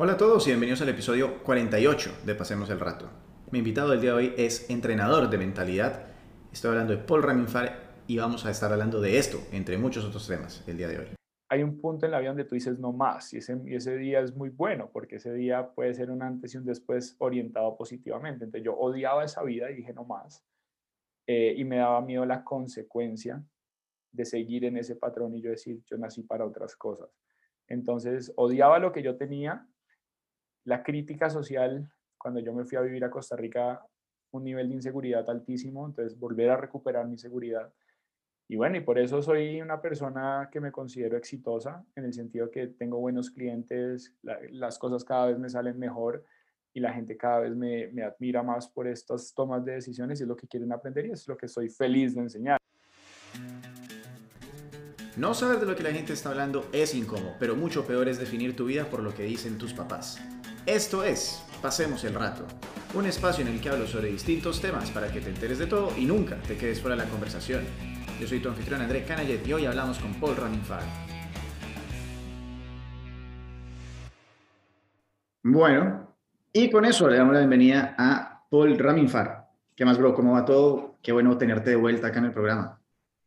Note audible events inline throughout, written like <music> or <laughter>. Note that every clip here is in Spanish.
Hola a todos y bienvenidos al episodio 48 de Pasemos el Rato. Mi invitado del día de hoy es entrenador de mentalidad. Estoy hablando de Paul Raminfar y vamos a estar hablando de esto, entre muchos otros temas, el día de hoy. Hay un punto en la vida donde tú dices no más y ese, y ese día es muy bueno porque ese día puede ser un antes y un después orientado positivamente. Entonces yo odiaba esa vida y dije no más. Eh, y me daba miedo la consecuencia de seguir en ese patrón y yo decir yo nací para otras cosas. Entonces odiaba lo que yo tenía la crítica social, cuando yo me fui a vivir a Costa Rica, un nivel de inseguridad altísimo, entonces volver a recuperar mi seguridad. Y bueno, y por eso soy una persona que me considero exitosa, en el sentido que tengo buenos clientes, las cosas cada vez me salen mejor y la gente cada vez me, me admira más por estas tomas de decisiones y es lo que quieren aprender y es lo que estoy feliz de enseñar. No saber de lo que la gente está hablando es incómodo, pero mucho peor es definir tu vida por lo que dicen tus papás. Esto es Pasemos el Rato, un espacio en el que hablo sobre distintos temas para que te enteres de todo y nunca te quedes fuera de la conversación. Yo soy tu anfitrión André Canayet y hoy hablamos con Paul Raminfar. Bueno, y con eso le damos la bienvenida a Paul Raminfar. ¿Qué más, bro? ¿Cómo va todo? Qué bueno tenerte de vuelta acá en el programa.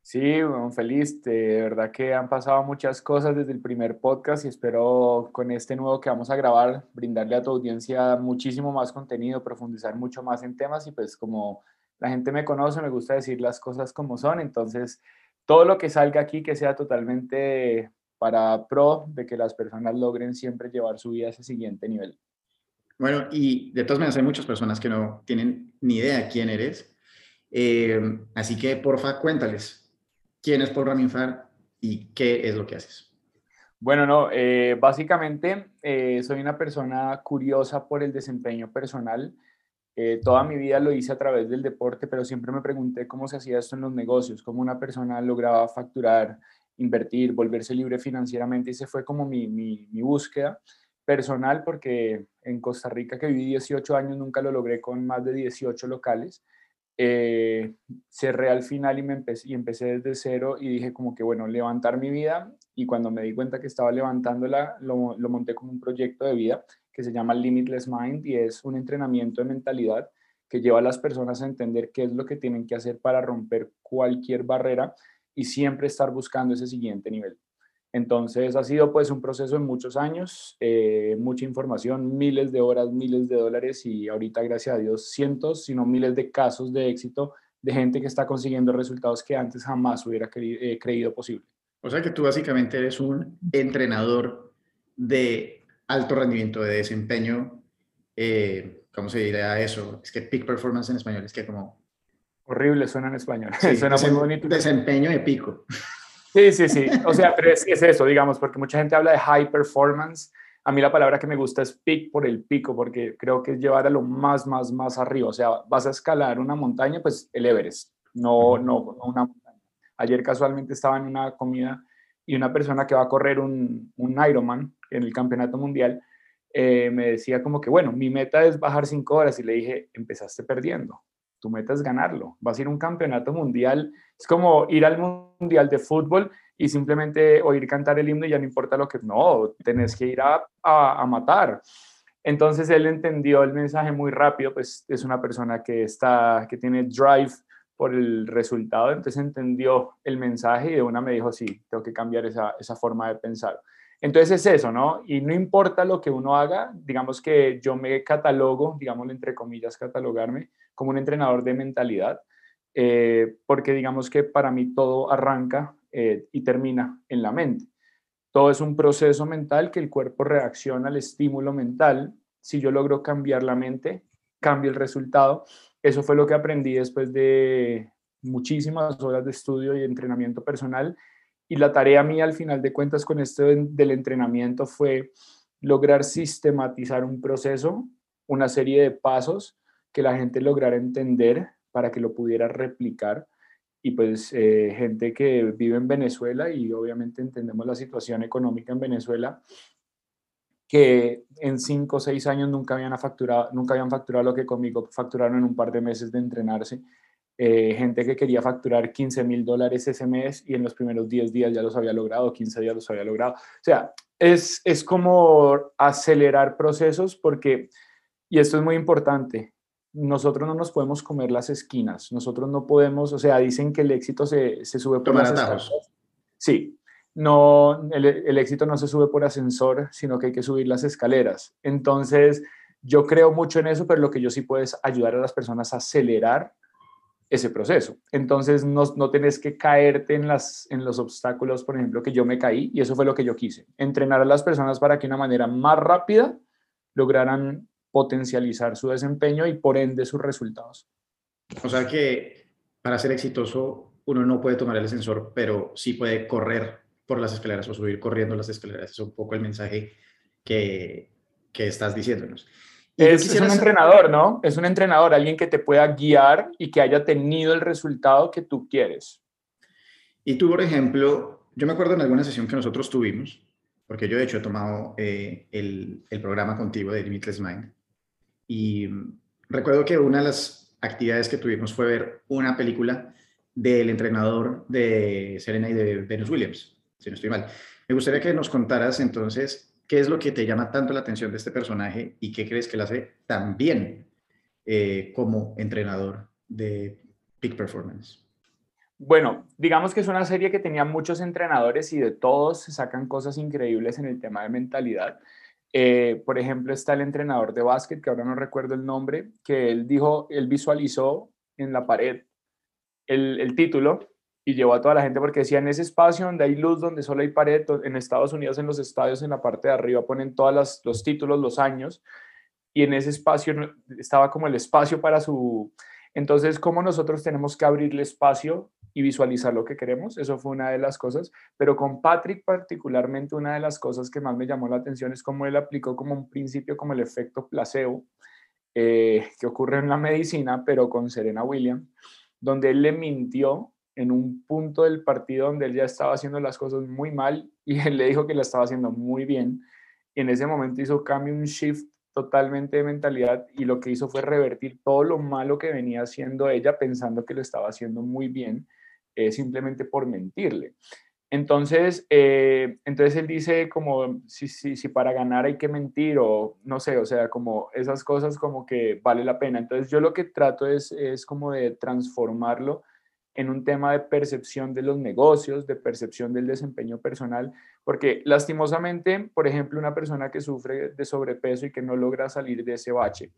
Sí, bueno, feliz. De verdad que han pasado muchas cosas desde el primer podcast y espero con este nuevo que vamos a grabar brindarle a tu audiencia muchísimo más contenido, profundizar mucho más en temas y pues como la gente me conoce, me gusta decir las cosas como son, entonces todo lo que salga aquí que sea totalmente para pro de que las personas logren siempre llevar su vida a ese siguiente nivel. Bueno, y de todas maneras hay muchas personas que no tienen ni idea quién eres, eh, así que porfa cuéntales, quién es Paul Raminfar y qué es lo que haces. Bueno, no, eh, básicamente eh, soy una persona curiosa por el desempeño personal. Eh, toda mi vida lo hice a través del deporte, pero siempre me pregunté cómo se hacía esto en los negocios, cómo una persona lograba facturar, invertir, volverse libre financieramente. Y ese fue como mi, mi, mi búsqueda personal, porque en Costa Rica, que viví 18 años, nunca lo logré con más de 18 locales eh, cerré al final y, me empecé, y empecé desde cero y dije como que, bueno, levantar mi vida y cuando me di cuenta que estaba levantándola, lo, lo monté como un proyecto de vida que se llama Limitless Mind y es un entrenamiento de mentalidad que lleva a las personas a entender qué es lo que tienen que hacer para romper cualquier barrera y siempre estar buscando ese siguiente nivel. Entonces ha sido pues un proceso de muchos años, eh, mucha información, miles de horas, miles de dólares y ahorita gracias a Dios cientos, sino miles de casos de éxito de gente que está consiguiendo resultados que antes jamás hubiera eh, creído posible. O sea que tú básicamente eres un entrenador de alto rendimiento, de desempeño, eh, ¿cómo se diría eso? Es que peak performance en español, es que como... Horrible suena en español, <laughs> suena muy bonito. Desempeño de pico. Sí, sí, sí. O sea, pero es, eso, digamos, porque mucha gente habla de high performance. A mí la palabra que me gusta es peak por el pico, porque creo que es llevar a lo más, más, más arriba. O sea, vas a escalar una montaña, pues el Everest, no, no, una montaña. Ayer casualmente estaba en una comida y una persona que va a correr un, un Ironman en el campeonato mundial eh, me decía como que, bueno, mi meta es bajar cinco horas y le dije, empezaste perdiendo tu meta es ganarlo. Vas a ir a un campeonato mundial, es como ir al mundial de fútbol y simplemente oír cantar el himno y ya no importa lo que, no, tenés que ir a, a, matar. Entonces él entendió el mensaje muy rápido, pues es una persona que está, que tiene drive por el resultado, entonces entendió el mensaje y de una me dijo, sí, tengo que cambiar esa, esa forma de pensar. Entonces es eso, ¿no? Y no importa lo que uno haga, digamos que yo me catalogo, digámoslo entre comillas, catalogarme como un entrenador de mentalidad, eh, porque digamos que para mí todo arranca eh, y termina en la mente. Todo es un proceso mental que el cuerpo reacciona al estímulo mental. Si yo logro cambiar la mente, cambia el resultado. Eso fue lo que aprendí después de muchísimas horas de estudio y entrenamiento personal y la tarea mía al final de cuentas con esto del entrenamiento fue lograr sistematizar un proceso, una serie de pasos que la gente lograra entender para que lo pudiera replicar. Y pues eh, gente que vive en Venezuela y obviamente entendemos la situación económica en Venezuela, que en cinco o seis años nunca habían facturado, nunca habían facturado lo que conmigo facturaron en un par de meses de entrenarse eh, gente que quería facturar 15 mil dólares ese mes y en los primeros 10 días ya los había logrado, 15 días los había logrado. O sea, es, es como acelerar procesos porque, y esto es muy importante, nosotros no nos podemos comer las esquinas, nosotros no podemos, o sea, dicen que el éxito se, se sube por las escaleras. Sí, no, el, el, éxito no se sube por ascensor, sino que hay que subir las escaleras. Entonces, yo creo mucho en eso, pero lo que yo sí puedo es ayudar a las personas a acelerar ese proceso. Entonces, no, no tenés que caerte en, las, en los obstáculos, por ejemplo, que yo me caí, y eso fue lo que yo quise. Entrenar a las personas para que de una manera más rápida lograran potencializar su desempeño y por ende sus resultados. O sea que para ser exitoso uno no puede tomar el ascensor, pero sí puede correr por las escaleras o subir corriendo las escaleras. Es un poco el mensaje que, que estás diciéndonos. Es, un entrenador, ¿no? Es un entrenador, alguien que te pueda guiar y que haya tenido el resultado que tú quieres. Y tú, por ejemplo, yo me acuerdo en alguna sesión que nosotros tuvimos, porque yo de hecho he tomado eh, el, el, programa contigo de Limitless Mind, y recuerdo que una de las actividades que tuvimos fue ver una película del entrenador de Serena y de Venus Williams, si no estoy mal. Me gustaría que nos contaras entonces ¿Qué es lo que te llama tanto la atención de este personaje y qué crees que lo hace tan bien eh, como entrenador de Peak Performance? Bueno, digamos que es una serie que tenía muchos entrenadores y de todos se sacan cosas increíbles en el tema de mentalidad. Eh, por ejemplo, está el entrenador de básquet, que ahora no recuerdo el nombre, que él dijo, él visualizó en la pared el, el título y llevó a toda la gente porque decía en ese espacio donde hay luz, donde solo hay pared, en Estados Unidos en los estadios en la parte de arriba ponen todos los títulos, los años, y en ese espacio estaba como el espacio para su... Entonces, ¿cómo nosotros tenemos que abrirle espacio y visualizar lo que queremos? Eso fue una de las cosas, pero con Patrick particularmente una de las cosas que más me llamó la atención es cómo él aplicó como un principio como el efecto placebo, eh, que ocurre en la medicina, pero con Serena Williams, donde él le mintió en un punto del partido donde él ya estaba haciendo las cosas muy mal y él le dijo que la estaba haciendo muy bien. Y en ese momento hizo cambio, un shift totalmente de mentalidad y lo que hizo fue revertir todo lo malo que venía haciendo ella pensando que lo estaba haciendo muy bien, eh, simplemente por mentirle. Entonces, eh, entonces él dice como si, si, si para ganar hay que mentir o no sé, o sea, como esas cosas como que vale la pena. Entonces yo lo que trato es, es como de transformarlo en un tema de percepción de los negocios, de percepción del desempeño personal, porque lastimosamente, por ejemplo, una persona que sufre de sobrepeso y que no logra salir de ese bache,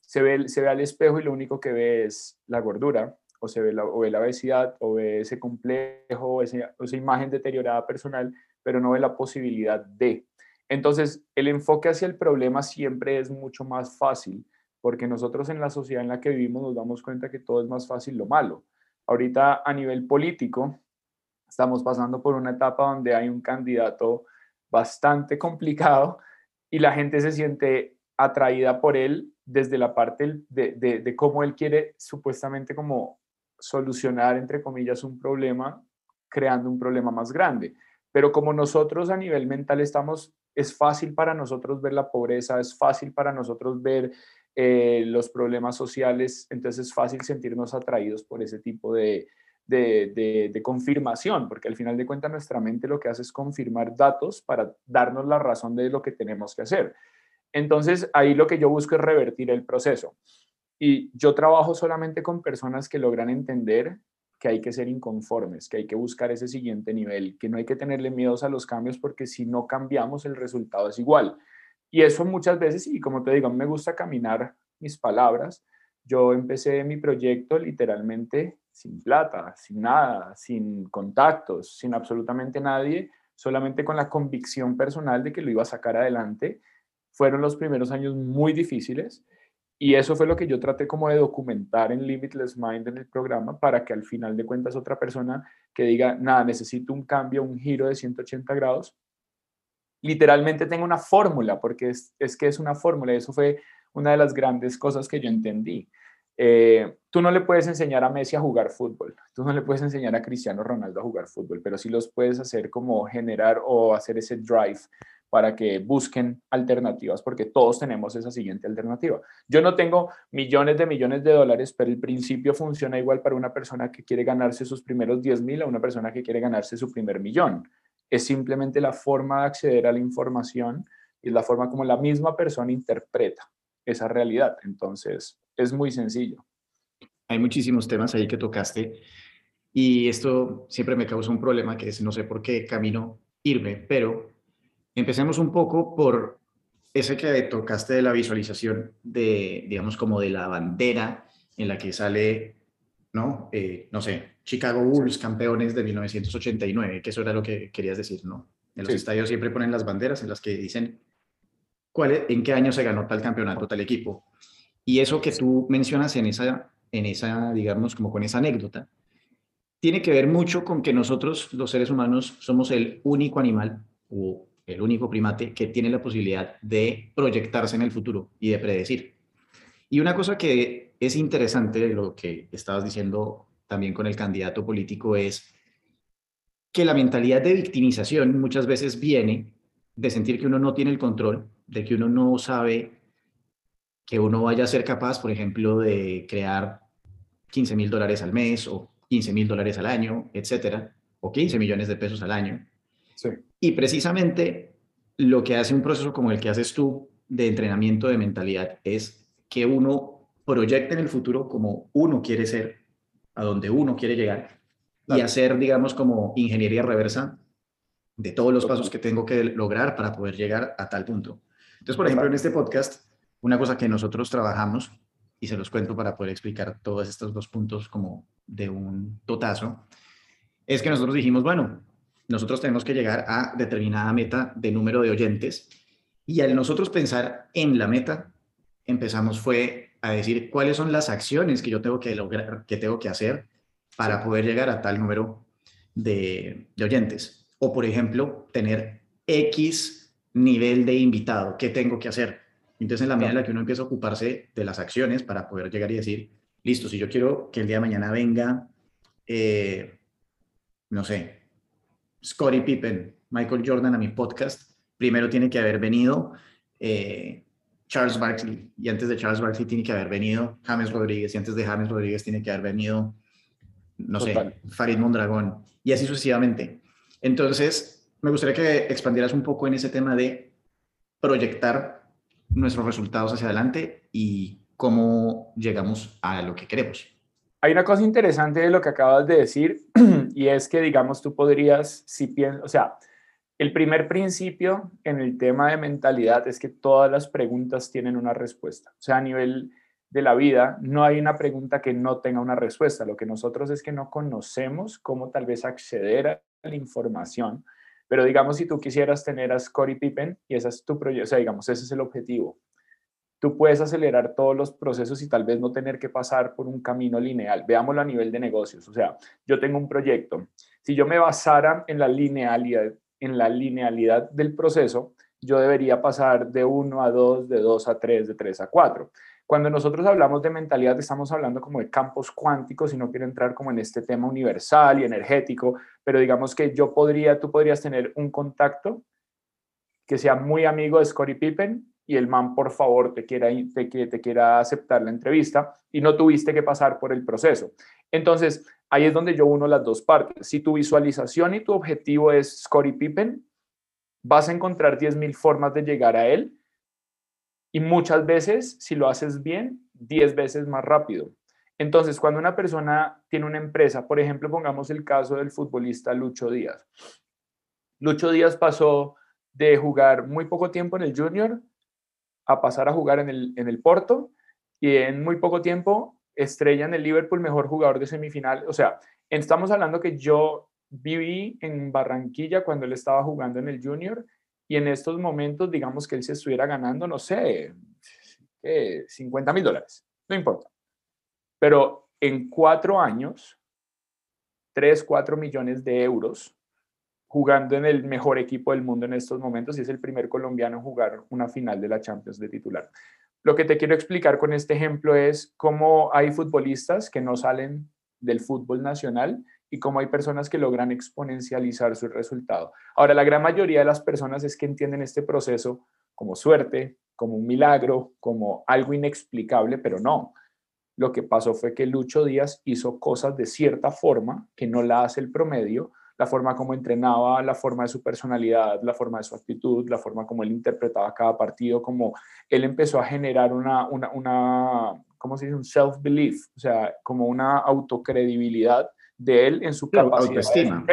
se ve, se ve al espejo y lo único que ve es la gordura, o, se ve la, o ve la obesidad, o ve ese complejo, o esa, imagen deteriorada personal, pero no ve la posibilidad de. Entonces, el enfoque hacia el problema siempre es mucho más fácil, porque nosotros en la sociedad en la que vivimos nos damos cuenta que todo es más fácil lo malo Ahorita a nivel político estamos pasando por una etapa donde hay un candidato bastante complicado y la gente se siente atraída por él desde la parte de, de, cómo él quiere supuestamente como solucionar, entre comillas, un problema, creando un problema más grande. Pero como nosotros a nivel mental estamos, es fácil para nosotros ver la pobreza, es fácil para nosotros ver eh, los problemas sociales, entonces es fácil sentirnos atraídos por ese tipo de, de, confirmación, porque al final de cuentas nuestra mente lo que hace es confirmar datos para darnos la razón de lo que tenemos que hacer. Entonces ahí lo que yo busco es revertir el proceso. Y yo trabajo solamente con personas que logran entender que hay que ser inconformes, que hay que buscar ese siguiente nivel, que no hay que tenerle miedos a los cambios porque si no cambiamos el resultado es igual. Y eso muchas veces, y como te digo, me gusta caminar mis palabras. Yo empecé mi proyecto literalmente sin plata, sin nada, sin contactos, sin absolutamente nadie, solamente con la convicción personal de que lo iba a sacar adelante. Fueron los primeros años muy difíciles y eso fue lo que yo traté como de documentar en Limitless Mind en el programa para que al final de cuentas otra persona que diga, nada, necesito un cambio, un giro de 180 grados, literalmente tengo una fórmula, porque es, es, que es una fórmula, eso fue una de las grandes cosas que yo entendí. Eh, tú no le puedes enseñar a Messi a jugar fútbol, tú no le puedes enseñar a Cristiano Ronaldo a jugar fútbol, pero sí los puedes hacer como generar o hacer ese drive para que busquen alternativas, porque todos tenemos esa siguiente alternativa. Yo no tengo millones de millones de dólares, pero el principio funciona igual para una persona que quiere ganarse sus primeros 10 mil a una persona que quiere ganarse su primer millón. Es simplemente la forma de acceder a la información y la forma como la misma persona interpreta esa realidad. Entonces, es muy sencillo. Hay muchísimos temas ahí que tocaste y esto siempre me causa un problema que es no sé por qué camino irme, pero Empecemos un poco por ese que tocaste de la visualización de, digamos, como de la bandera en la que sale, ¿no? Eh, no sé, Chicago Bulls, campeones de 1989, que eso era lo que querías decir, ¿no? En los estadios siempre ponen las banderas en las que dicen cuál, en qué año se ganó tal campeonato, tal equipo. Y eso que tú mencionas en esa, en esa, digamos, como con esa anécdota, tiene que ver mucho con que nosotros, los seres humanos, somos el único animal o el único primate que tiene la posibilidad de proyectarse en el futuro y de predecir. Y una cosa que es interesante de lo que estabas diciendo también con el candidato político es que la mentalidad de victimización muchas veces viene de sentir que uno no tiene el control, de que uno no sabe que uno vaya a ser capaz, por ejemplo, de crear 15 mil dólares al mes o 15 mil dólares al año, etcétera, o 15 millones de pesos al año. Y precisamente lo que hace un proceso como el que haces tú de entrenamiento de mentalidad es que uno proyecte en el futuro como uno quiere ser, a donde uno quiere llegar, y hacer, digamos, como ingeniería reversa de todos los pasos que tengo que lograr para poder llegar a tal punto. Entonces, por ejemplo, en este podcast, una cosa que nosotros trabajamos, y se los cuento para poder explicar todos estos dos puntos como de un totazo, es que nosotros dijimos, bueno, nosotros tenemos que llegar a determinada meta de número de oyentes y al nosotros pensar en la meta, empezamos fue a decir cuáles son las acciones que yo tengo que lograr, que tengo que hacer para poder llegar a tal número de, oyentes. O, por ejemplo, tener X nivel de invitado, ¿qué tengo que hacer? Entonces, en la medida en la que uno empieza a ocuparse de las acciones para poder llegar y decir, listo, si yo quiero que el día de mañana venga, eh, no sé, Scottie Pippen, Michael Jordan a mi podcast, primero tiene que haber venido eh, Charles Barkley, y antes de Charles Barkley tiene que haber venido James Rodríguez, y antes de James Rodríguez tiene que haber venido, no sé, Farid Mondragón, y así sucesivamente. Entonces, me gustaría que expandieras un poco en ese tema de proyectar nuestros resultados hacia adelante y cómo llegamos a lo que queremos. Hay una cosa interesante de lo que acabas de decir <clears throat> y es que, digamos, tú podrías, si piensas, o sea, el primer principio en el tema de mentalidad es que todas las preguntas tienen una respuesta. O sea, a nivel de la vida, no hay una pregunta que no tenga una respuesta. Lo que nosotros es que no conocemos cómo tal vez acceder a la información. Pero digamos, si tú quisieras tener a Scottie Pippen y ese es tu proyecto, o sea, digamos, ese es el objetivo tú puedes acelerar todos los procesos y tal vez no tener que pasar por un camino lineal. Veámoslo a nivel de negocios. O sea, yo tengo un proyecto. Si yo me basara en la linealidad, en la linealidad del proceso, yo debería pasar de 1 a 2, de 2 a 3, de 3 a 4. Cuando nosotros hablamos de mentalidad, estamos hablando como de campos cuánticos y no quiero entrar como en este tema universal y energético, pero digamos que yo podría, tú podrías tener un contacto que sea muy amigo de Scottie Pippen y el man por favor te quiera, te, te quiera aceptar la entrevista y no tuviste que pasar por el proceso. Entonces, ahí es donde yo uno las dos partes. Si tu visualización y tu objetivo es Scottie Pippen, vas a encontrar 10.000 formas de llegar a él y muchas veces, si lo haces bien, 10 veces más rápido. Entonces, cuando una persona tiene una empresa, por ejemplo, pongamos el caso del futbolista Lucho Díaz. Lucho Díaz pasó de jugar muy poco tiempo en el junior a pasar a jugar en el, en el Porto y en muy poco tiempo estrella en el Liverpool, mejor jugador de semifinal. O sea, estamos hablando que yo viví en Barranquilla cuando él estaba jugando en el Junior y en estos momentos, digamos que él se estuviera ganando, no sé, 50 mil dólares, no importa. Pero en cuatro años, 3, 4 millones de euros jugando en el mejor equipo del mundo en estos momentos y es el primer colombiano en jugar una final de la Champions de titular. Lo que te quiero explicar con este ejemplo es cómo hay futbolistas que no salen del fútbol nacional y cómo hay personas que logran exponencializar su resultado. Ahora, la gran mayoría de las personas es que entienden este proceso como suerte, como un milagro, como algo inexplicable, pero no. Lo que pasó fue que Lucho Díaz hizo cosas de cierta forma que no la hace el promedio, la forma como entrenaba, la forma de su personalidad, la forma de su actitud, la forma como él interpretaba cada partido, como él empezó a generar una, una, una ¿cómo se dice? Un self-belief, o sea, como una autocredibilidad de él en su capacidad. Autoestima.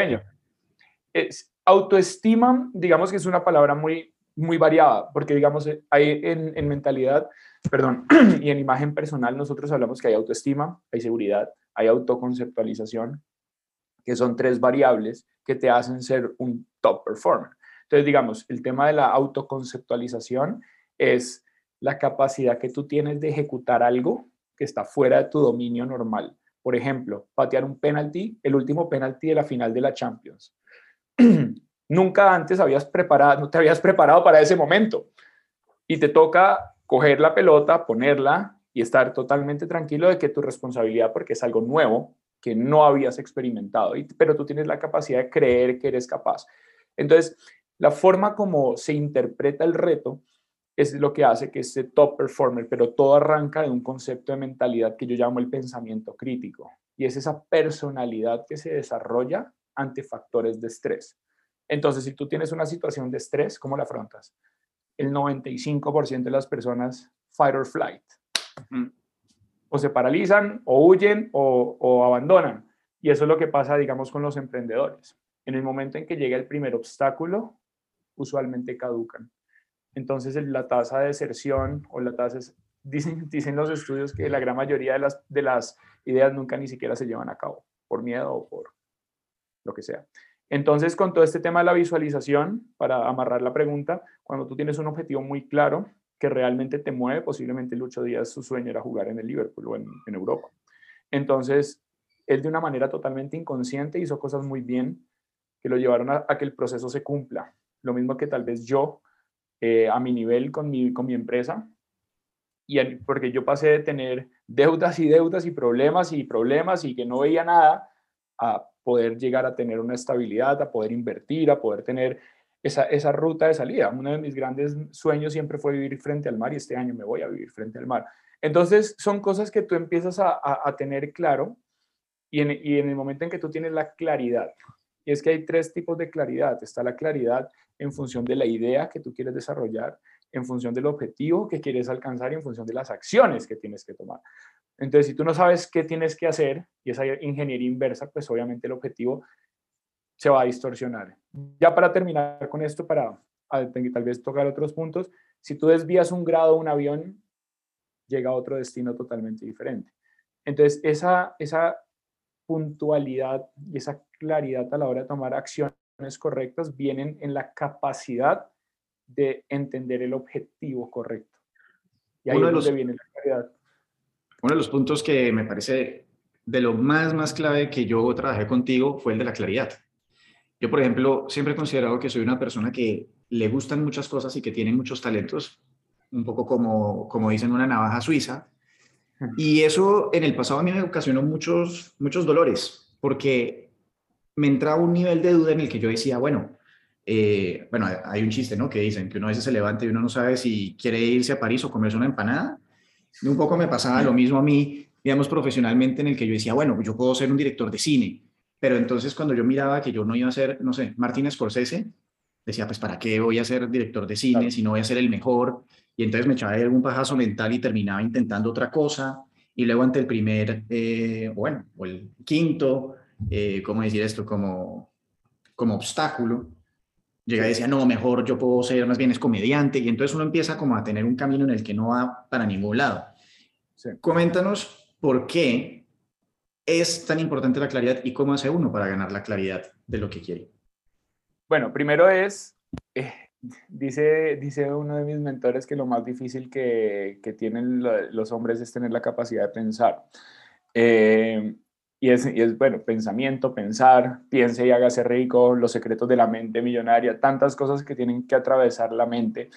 Es, autoestima, digamos que es una palabra muy, muy variada, porque digamos, hay en, en mentalidad, perdón, <clears throat> y en imagen personal nosotros hablamos que hay autoestima, hay seguridad, hay autoconceptualización, que son tres variables que te hacen ser un top performer. Entonces, digamos, el tema de la autoconceptualización es la capacidad que tú tienes de ejecutar algo que está fuera de tu dominio normal. Por ejemplo, patear un penalti, el último penalti de la final de la Champions. <clears throat> Nunca antes habías preparado, no te habías preparado para ese momento y te toca coger la pelota, ponerla y estar totalmente tranquilo de que tu responsabilidad, porque es algo nuevo, que no habías experimentado, pero tú tienes la capacidad de creer que eres capaz. Entonces, la forma como se interpreta el reto es lo que hace que ese top performer, pero todo arranca de un concepto de mentalidad que yo llamo el pensamiento crítico, y es esa personalidad que se desarrolla ante factores de estrés. Entonces, si tú tienes una situación de estrés, ¿cómo la afrontas? El 95% de las personas fight or flight o se paralizan, o huyen, o, abandonan. Y eso es lo que pasa, digamos, con los emprendedores. En el momento en que llega el primer obstáculo, usualmente caducan. Entonces, la tasa de deserción o la tasa, dicen, <laughs> dicen los estudios que la gran mayoría de las, de las ideas nunca ni siquiera se llevan a cabo, por miedo o por lo que sea. Entonces, con todo este tema de la visualización, para amarrar la pregunta, cuando tú tienes un objetivo muy claro, que realmente te mueve, posiblemente Lucho Díaz su sueño era jugar en el Liverpool o en, Europa. Entonces, él de una manera totalmente inconsciente hizo cosas muy bien que lo llevaron a, que el proceso se cumpla. Lo mismo que tal vez yo, eh, a mi nivel con mi, con mi empresa, y porque yo pasé de tener deudas y deudas y problemas y problemas y que no veía nada, a poder llegar a tener una estabilidad, a poder invertir, a poder tener esa, ruta de salida. Uno de mis grandes sueños siempre fue vivir frente al mar y este año me voy a vivir frente al mar. Entonces, son cosas que tú empiezas a, tener claro y en, y en el momento en que tú tienes la claridad, y es que hay tres tipos de claridad. Está la claridad en función de la idea que tú quieres desarrollar, en función del objetivo que quieres alcanzar y en función de las acciones que tienes que tomar. Entonces, si tú no sabes qué tienes que hacer, y esa ingeniería inversa, pues obviamente el objetivo se va a distorsionar. Ya para terminar con esto, para tal vez tocar otros puntos, si tú desvías un grado un avión, llega a otro destino totalmente diferente. Entonces, esa, esa puntualidad y esa claridad a la hora de tomar acciones correctas vienen en la capacidad de entender el objetivo correcto. Y ahí uno de los, viene la claridad. Uno de los puntos que me parece de lo más, más clave que yo trabajé contigo fue el de la claridad. Yo, por ejemplo, siempre he considerado que soy una persona que le gustan muchas cosas y que tiene muchos talentos, un poco como, como dicen, una navaja suiza. Y eso en el pasado a mí me ocasionó muchos, muchos dolores, porque me entraba un nivel de duda en el que yo decía, bueno, eh, bueno, hay un chiste, ¿no? Que dicen que uno a veces se levanta y uno no sabe si quiere irse a París o comerse una empanada. Y un poco me pasaba lo mismo a mí, digamos, profesionalmente, en el que yo decía, bueno, yo puedo ser un director de cine, pero entonces cuando yo miraba que yo no iba a ser, no sé, Martínez Scorsese, decía, pues ¿para qué voy a ser director de cine si no voy a ser el mejor? Y entonces me echaba algún pajazo mental y terminaba intentando otra cosa. Y luego ante el primer, eh, bueno, o el quinto, eh, ¿cómo decir esto? Como, como obstáculo, llega y decía, no, mejor yo puedo ser, más bien es comediante. Y entonces uno empieza como a tener un camino en el que no va para ningún lado. Coméntanos por qué es tan importante la claridad y cómo hace uno para ganar la claridad de lo que quiere? Bueno, primero es, eh, dice, dice uno de mis mentores que lo más difícil que, que tienen los hombres es tener la capacidad de pensar. Eh, y, es, y es, bueno, pensamiento, pensar, piense y hágase rico, los secretos de la mente millonaria, tantas cosas que tienen que atravesar la mente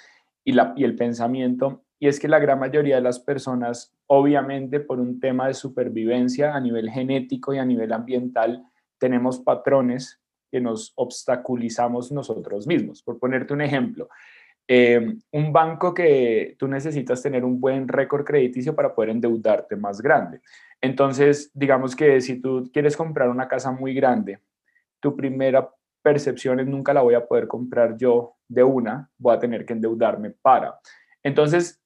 y, la, y el pensamiento y es que la gran mayoría de las personas, obviamente por un tema de supervivencia a nivel genético y a nivel ambiental, tenemos patrones que nos obstaculizamos nosotros mismos. Por ponerte un ejemplo, eh, un banco que tú necesitas tener un buen récord crediticio para poder endeudarte más grande. Entonces, digamos que si tú quieres comprar una casa muy grande, tu primera percepción es nunca la voy a poder comprar yo de una, voy a tener que endeudarme para. Entonces,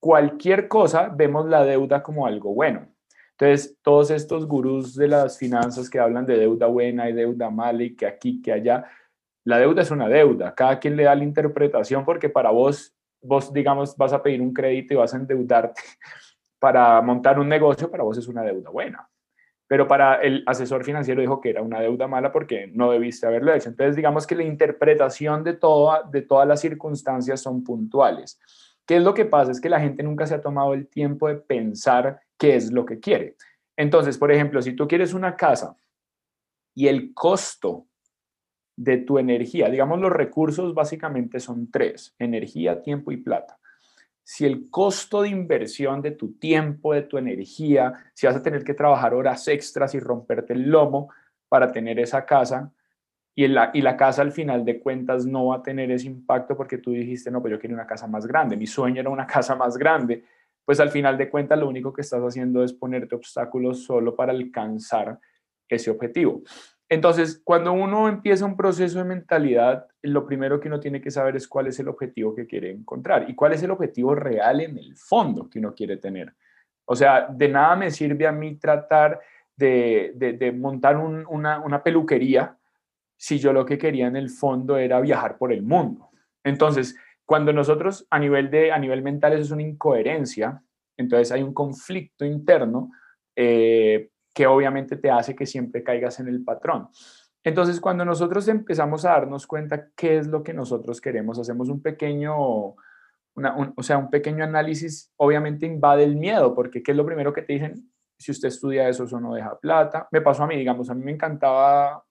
cualquier cosa, vemos la deuda como algo bueno. Entonces, todos estos gurús de las finanzas que hablan de deuda buena y deuda mala y que aquí, que allá, la deuda es una deuda. Cada quien le da la interpretación porque para vos, vos, digamos, vas a pedir un crédito y vas a endeudarte <laughs> para montar un negocio, para vos es una deuda buena. Pero para el asesor financiero dijo que era una deuda mala porque no debiste haberlo hecho. Entonces, digamos que la interpretación de, toda, de todas las circunstancias son puntuales. ¿Qué es lo que pasa? Es que la gente nunca se ha tomado el tiempo de pensar qué es lo que quiere. Entonces, por ejemplo, si tú quieres una casa y el costo de tu energía, digamos los recursos básicamente son tres, energía, tiempo y plata. Si el costo de inversión de tu tiempo, de tu energía, si vas a tener que trabajar horas extras y romperte el lomo para tener esa casa, y la, y la casa al final de cuentas no va a tener ese impacto porque tú dijiste, no, pues yo quiero una casa más grande, mi sueño era una <laughs> casa más grande, pues al final de cuentas lo único que estás haciendo es ponerte obstáculos solo para alcanzar ese objetivo. Entonces, cuando uno empieza un proceso de mentalidad, lo primero que uno tiene que saber es cuál es el objetivo que quiere encontrar y cuál es el objetivo real en el fondo que uno quiere tener. O sea, de nada me sirve a mí tratar de, montar una, una peluquería si yo lo que quería en el fondo era viajar por el mundo. Entonces, cuando nosotros a nivel, de, a nivel mental eso es una incoherencia, entonces hay un conflicto interno eh, que obviamente te hace que siempre caigas en el patrón. Entonces, cuando nosotros empezamos a darnos cuenta qué es lo que nosotros queremos, hacemos un pequeño, o sea, un pequeño análisis, obviamente invade el miedo, porque ¿qué es lo primero que te dicen? Si usted estudia eso, eso no deja plata. Me pasó a mí, digamos, a mí me encantaba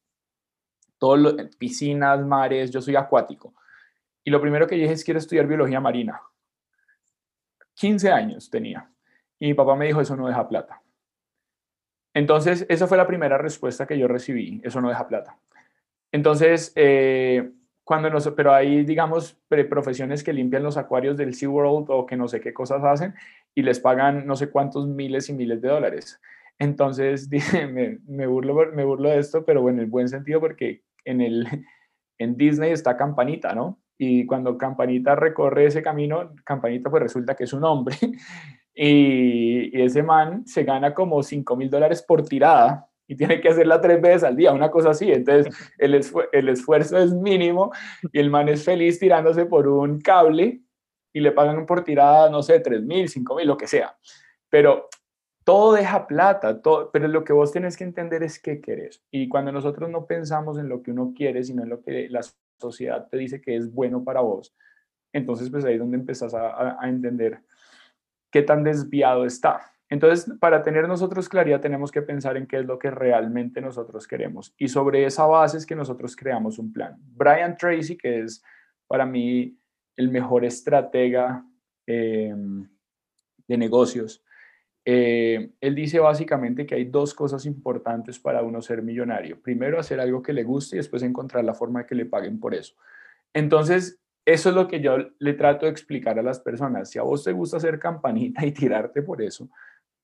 todo piscinas, mares, yo soy acuático. Y lo primero que dije es quiero estudiar biología marina. 15 años tenía. Y mi papá me dijo, eso no deja plata. Entonces, esa fue la primera respuesta que yo recibí, eso no deja plata. Entonces, eh, cuando nos, pero hay, digamos, profesiones que limpian los acuarios del SeaWorld o que no sé qué cosas hacen y les pagan no sé cuántos miles y miles de dólares. Entonces, <laughs> me, me, burlo, me burlo de esto, pero bueno, en el buen sentido, porque en, el, <laughs> en Disney está Campanita, ¿no? Y cuando Campanita recorre ese camino, Campanita pues resulta que es un hombre <laughs> y, ese man se gana como 5 mil dólares por tirada y tiene que hacerla tres veces al día, una cosa así. Entonces <laughs> el, el esfuerzo es mínimo y el man es feliz tirándose por un cable y le pagan por tirada, no sé, 3 mil, 5 mil, lo que sea. Pero todo deja plata, todo, pero lo que vos tenés que entender es qué querés. Y cuando nosotros no pensamos en lo que uno quiere, sino en lo que la sociedad te dice que es bueno para vos, entonces pues ahí es donde empezás a, a entender qué tan desviado está. Entonces, para tener nosotros claridad, tenemos que pensar en qué es lo que realmente nosotros queremos. Y sobre esa base es que nosotros creamos un plan. Brian Tracy, que es para mí el mejor estratega eh, de negocios, eh, él dice básicamente que hay dos cosas importantes para uno ser millonario. Primero, hacer algo que le guste y después encontrar la forma de que le paguen por eso. Entonces, eso es lo que yo le trato de explicar a las personas. Si a vos te gusta hacer campanita <laughs> y tirarte por eso,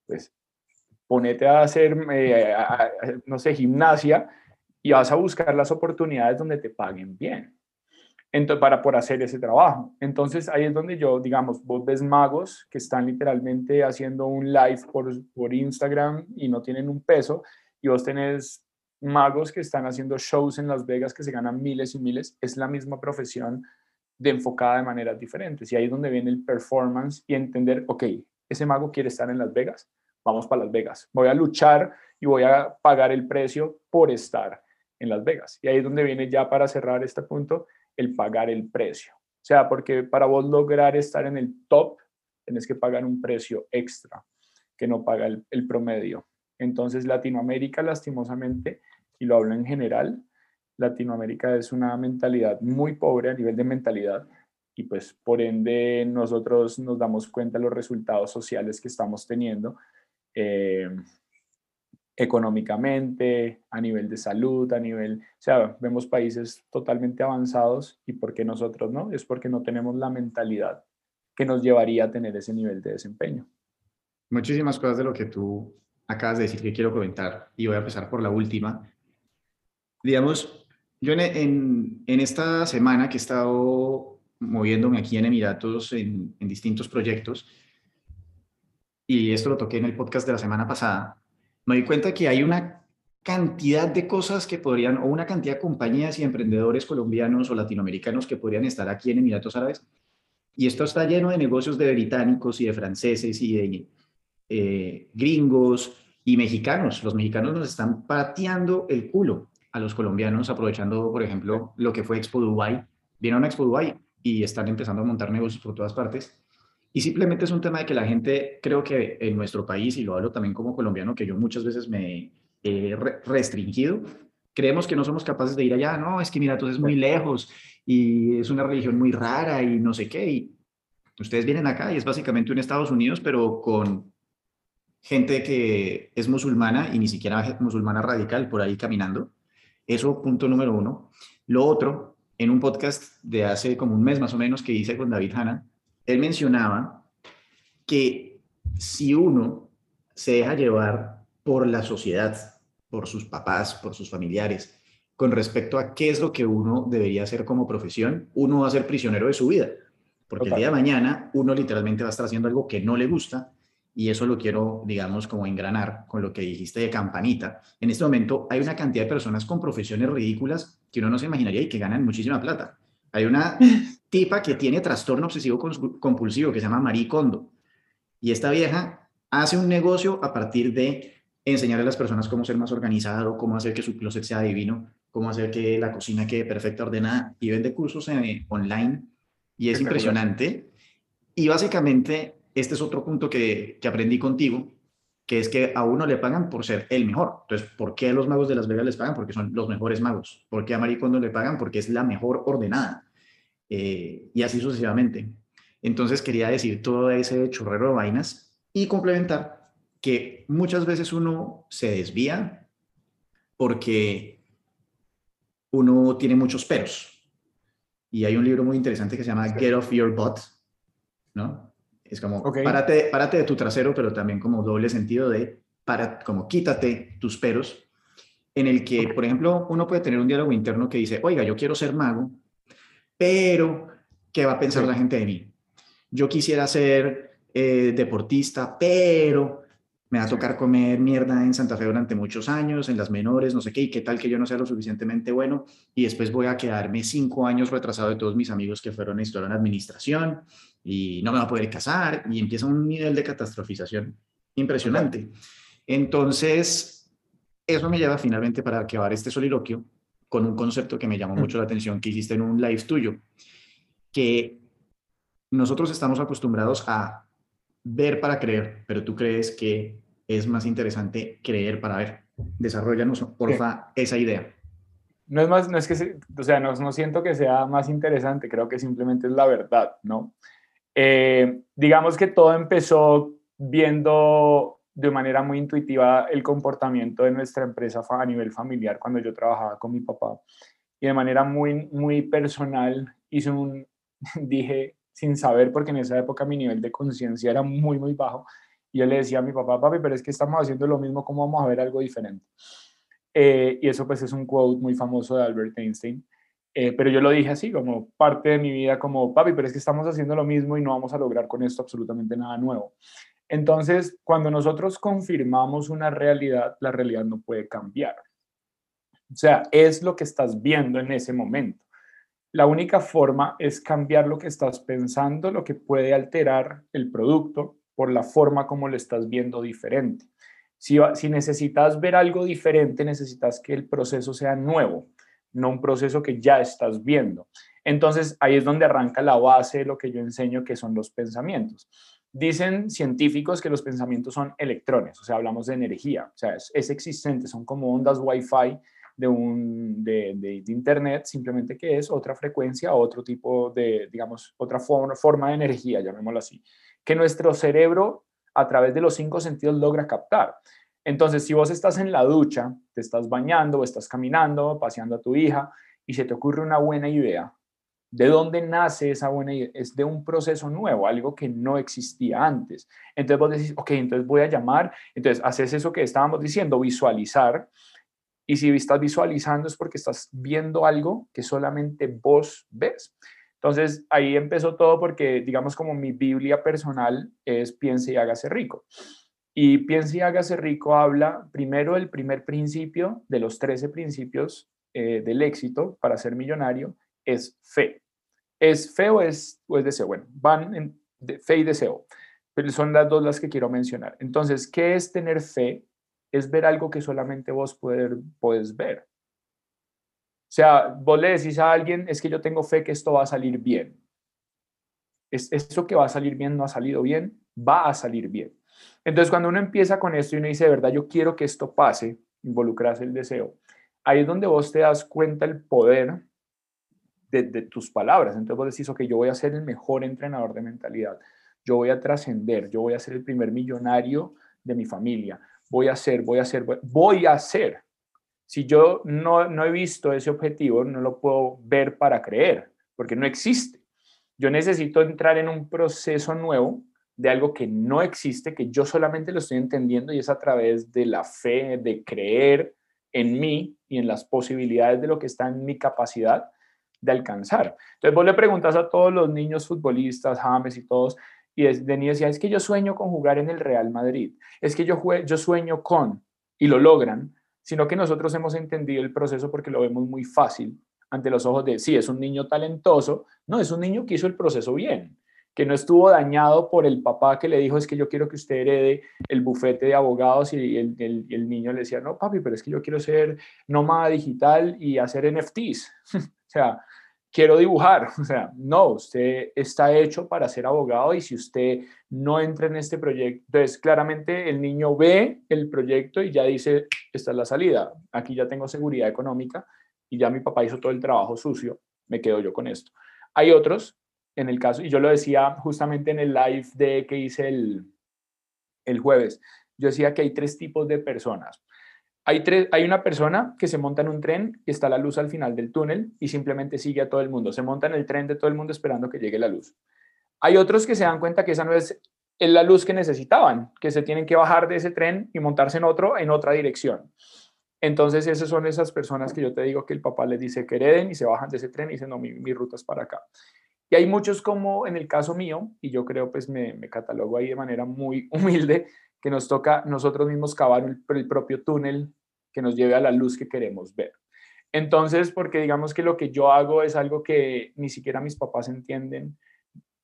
pues ponete a hacer, eh, no sé, gimnasia y vas a buscar las oportunidades donde te paguen bien para por hacer ese trabajo. Entonces ahí es donde yo, digamos, vos ves magos que están literalmente haciendo un live por, por Instagram y no tienen un peso, y vos tenés magos que están haciendo shows en Las Vegas que se ganan miles y miles, es la misma profesión de enfocada de maneras diferentes. Y ahí es donde viene el performance y entender, ok, ese mago quiere estar en Las Vegas, vamos para Las Vegas. Voy a luchar y voy a pagar el precio por estar en Las Vegas. Y ahí es donde viene ya para cerrar este punto el pagar el precio. O sea, porque para vos lograr estar en el top, tenés que pagar un precio extra que no paga el, promedio. Entonces, Latinoamérica, lastimosamente, y lo hablo en general, Latinoamérica es una mentalidad muy pobre a nivel de mentalidad y pues por ende nosotros nos damos cuenta de los resultados sociales que estamos teniendo. Eh, económicamente, a nivel de salud, a nivel, o sea, vemos países totalmente avanzados y por qué nosotros no, es porque no tenemos la mentalidad que nos llevaría a tener ese nivel de desempeño. Muchísimas cosas de lo que tú acabas de decir que quiero comentar y voy a empezar por la última. Digamos, yo en, en, esta semana que he estado moviéndome aquí en Emiratos en, en distintos proyectos, y esto lo toqué en el podcast de la semana pasada, me di cuenta que hay una cantidad de cosas que podrían, o una cantidad de compañías y emprendedores colombianos o latinoamericanos que podrían estar aquí en Emiratos Árabes. Y esto está lleno de negocios de británicos y de franceses y de eh, gringos y mexicanos. Los mexicanos nos están pateando el culo a los colombianos, aprovechando, por ejemplo, lo que fue Expo Dubai. Vienen a Expo Dubai y están empezando a montar negocios por todas partes. Y simplemente es un tema de que la gente, creo que en nuestro país, y lo hablo también como colombiano, que yo muchas veces me he restringido, creemos que no somos capaces de ir allá. No, es que mira, entonces es muy lejos y es una religión muy rara y no sé qué. Y ustedes vienen acá y es básicamente un Estados Unidos, pero con gente que es musulmana y ni siquiera musulmana radical por ahí caminando. Eso, punto número uno. Lo otro, en un podcast de hace como un mes más o menos que hice con David Hanna, él mencionaba que si uno se deja llevar por la sociedad, por sus papás, por sus familiares, con respecto a qué es lo que uno debería hacer como profesión, uno va a ser prisionero de su vida. Porque el día de mañana uno literalmente va a estar haciendo algo que no le gusta y eso lo quiero, digamos, como engranar con lo que dijiste de campanita. En este momento hay una cantidad de personas con profesiones ridículas que uno no se imaginaría y que ganan muchísima plata. Hay una <laughs> tipa que tiene trastorno obsesivo compulsivo que se llama Marie Kondo. Y esta vieja hace un negocio a partir de enseñar a las personas cómo ser más organizado, cómo hacer que su closet sea divino, cómo hacer que la cocina quede perfecta, ordenada, y vende cursos eh, online. Y es impresionante. Y básicamente, este es otro punto que, que aprendí contigo, que es que a uno le pagan por ser el mejor. Entonces, ¿por qué a los magos de Las Vegas les pagan? Porque son los mejores magos. ¿Por qué a Marie Kondo le pagan? Porque es la mejor ordenada. Eh, y así sucesivamente. Entonces quería decir todo ese chorrero de vainas y complementar que muchas veces uno se desvía porque uno tiene muchos peros. Y hay un libro muy interesante que se llama Get Off Your Butt, ¿no? Es como, párate, párate de tu trasero, pero también como doble sentido de, para, como quítate tus peros, en el que, por ejemplo, uno puede tener un diálogo interno que dice, oiga, yo quiero ser mago, pero ¿qué va a pensar la gente de mí? Yo quisiera ser eh, deportista, pero me va a tocar comer mierda en Santa Fe durante muchos años, en las menores, no sé qué, y qué tal que yo no sea lo suficientemente bueno, y después voy a quedarme cinco años retrasado de todos mis amigos que fueron a historia en administración, y no me va a poder casar, y empieza un nivel de catastrofización impresionante. Entonces, eso me lleva finalmente para acabar este soliloquio con un concepto que me llamó mucho la atención que hiciste en un live tuyo, que nosotros estamos acostumbrados a ver para creer, pero tú crees que es más interesante creer para ver. Desarrollanos, porfa, esa idea. No es más, no es que, o sea, no, no, siento que sea más interesante, creo que simplemente es la verdad, ¿no? Eh, digamos que todo empezó viendo de manera muy intuitiva el comportamiento de nuestra empresa a nivel familiar cuando yo trabajaba con mi papá. Y de manera muy, muy personal hice un, <laughs> dije, sin saber, porque en esa época mi nivel de conciencia era muy, muy bajo, y yo le decía a mi papá, papi, pero es que estamos haciendo lo mismo, ¿cómo vamos a ver algo diferente? Eh, y eso pues es un quote muy famoso de Albert Einstein. Eh, pero yo lo dije así, como parte de mi vida, como, papi, pero es que estamos haciendo lo mismo y no vamos a lograr con esto absolutamente nada nuevo. Entonces, cuando nosotros confirmamos una realidad, la realidad no puede cambiar. O sea, es lo que estás viendo en ese momento. La única forma es cambiar lo que estás pensando, lo que puede alterar el producto por la forma como lo estás viendo diferente. Si, si necesitas ver algo diferente, necesitas que el proceso sea nuevo, no un proceso que ya estás viendo. Entonces, ahí es donde arranca la base de lo que yo enseño, que son los pensamientos. Dicen científicos que los pensamientos son electrones, o sea, hablamos de energía, o sea, es, existente, son como ondas Wi-Fi de, un, de, de, Internet, simplemente que es otra frecuencia, otro tipo de, digamos, otra forma, forma de energía, llamémoslo así, que nuestro cerebro a través de los cinco sentidos logra captar. Entonces, si vos estás en la ducha, te estás bañando o estás caminando, paseando a tu hija y se te ocurre una buena idea, ¿de dónde nace esa buena idea? Es de un proceso nuevo, algo que no existía antes. Entonces vos decís, ok, entonces voy a llamar, entonces haces eso que estábamos diciendo, visualizar. Y si estás visualizando es porque estás viendo algo que solamente vos ves. Entonces ahí empezó todo porque, digamos, como mi Biblia personal es piense y hágase rico. Y piense y hágase rico habla primero el primer principio de los 13 principios eh, del éxito para ser millonario, es fe. ¿Es fe o es, o es deseo? Bueno, van en fe y deseo, pero son las dos las que quiero mencionar. Entonces, ¿qué es tener fe? Es ver algo que solamente vos poder, puedes ver. O sea, vos le decís a alguien, es que yo tengo fe que esto va a salir bien. Es, eso que va a salir bien no ha salido bien, va a salir bien. Entonces, cuando uno empieza con esto y uno dice, de verdad, yo quiero que esto pase, involucras el deseo, ahí es donde vos te das cuenta el poder de, tus palabras. Entonces vos decís, ok, yo voy a ser el mejor entrenador de mentalidad, yo voy a trascender, yo voy a ser el primer millonario de mi familia, voy a ser, voy a ser, voy a ser. Si yo no, no he visto ese objetivo, no lo puedo ver para creer, porque no existe. Yo necesito entrar en un proceso nuevo de algo que no existe, que yo solamente lo estoy entendiendo y es a través de la fe, de creer en mí y en las posibilidades de lo que está en mi capacidad de alcanzar. Entonces vos le preguntas a todos los niños futbolistas, James y todos, y Denis decía, es que yo sueño con jugar en el Real Madrid, es que yo, yo sueño con, y lo logran, sino que nosotros hemos entendido el proceso porque lo vemos muy fácil ante los ojos de, sí, es un niño talentoso, no, es un niño que hizo el proceso bien, que no estuvo dañado por el papá que le dijo, es que yo quiero que usted herede el bufete de abogados y el, el, niño le decía, no, papi, pero es que yo quiero ser nómada digital y hacer NFTs. <laughs> o sea, quiero dibujar. <laughs> O sea, no, usted está hecho para ser abogado y si usted no entra en este proyecto, entonces claramente el niño ve el proyecto y ya dice, esta es la salida, aquí ya tengo seguridad económica y ya mi papá hizo todo el trabajo sucio, me quedo yo con esto. Hay otros, en el caso, y yo lo decía justamente en el live de que hice el, el jueves, yo decía que hay tres tipos de personas. Hay, tres, hay una persona que se monta en un tren y está la luz al final del túnel y simplemente sigue a todo el mundo. Se monta en el tren de todo el mundo esperando que llegue la luz. Hay otros que se dan cuenta que esa no es la luz que necesitaban, que se tienen que bajar de ese tren y montarse en otro en otra dirección. Entonces, esas son esas personas que yo te digo que el papá les dice que hereden y se bajan de ese tren y dicen, no, mi, mi ruta es para acá. Y hay muchos como en el caso mío, y yo creo, pues me, me catalogo ahí de manera muy <laughs> humilde, que nos toca nosotros mismos cavar el, propio túnel que nos lleve a la luz que queremos ver. Entonces, porque digamos que lo que yo hago es algo que ni siquiera mis papás entienden.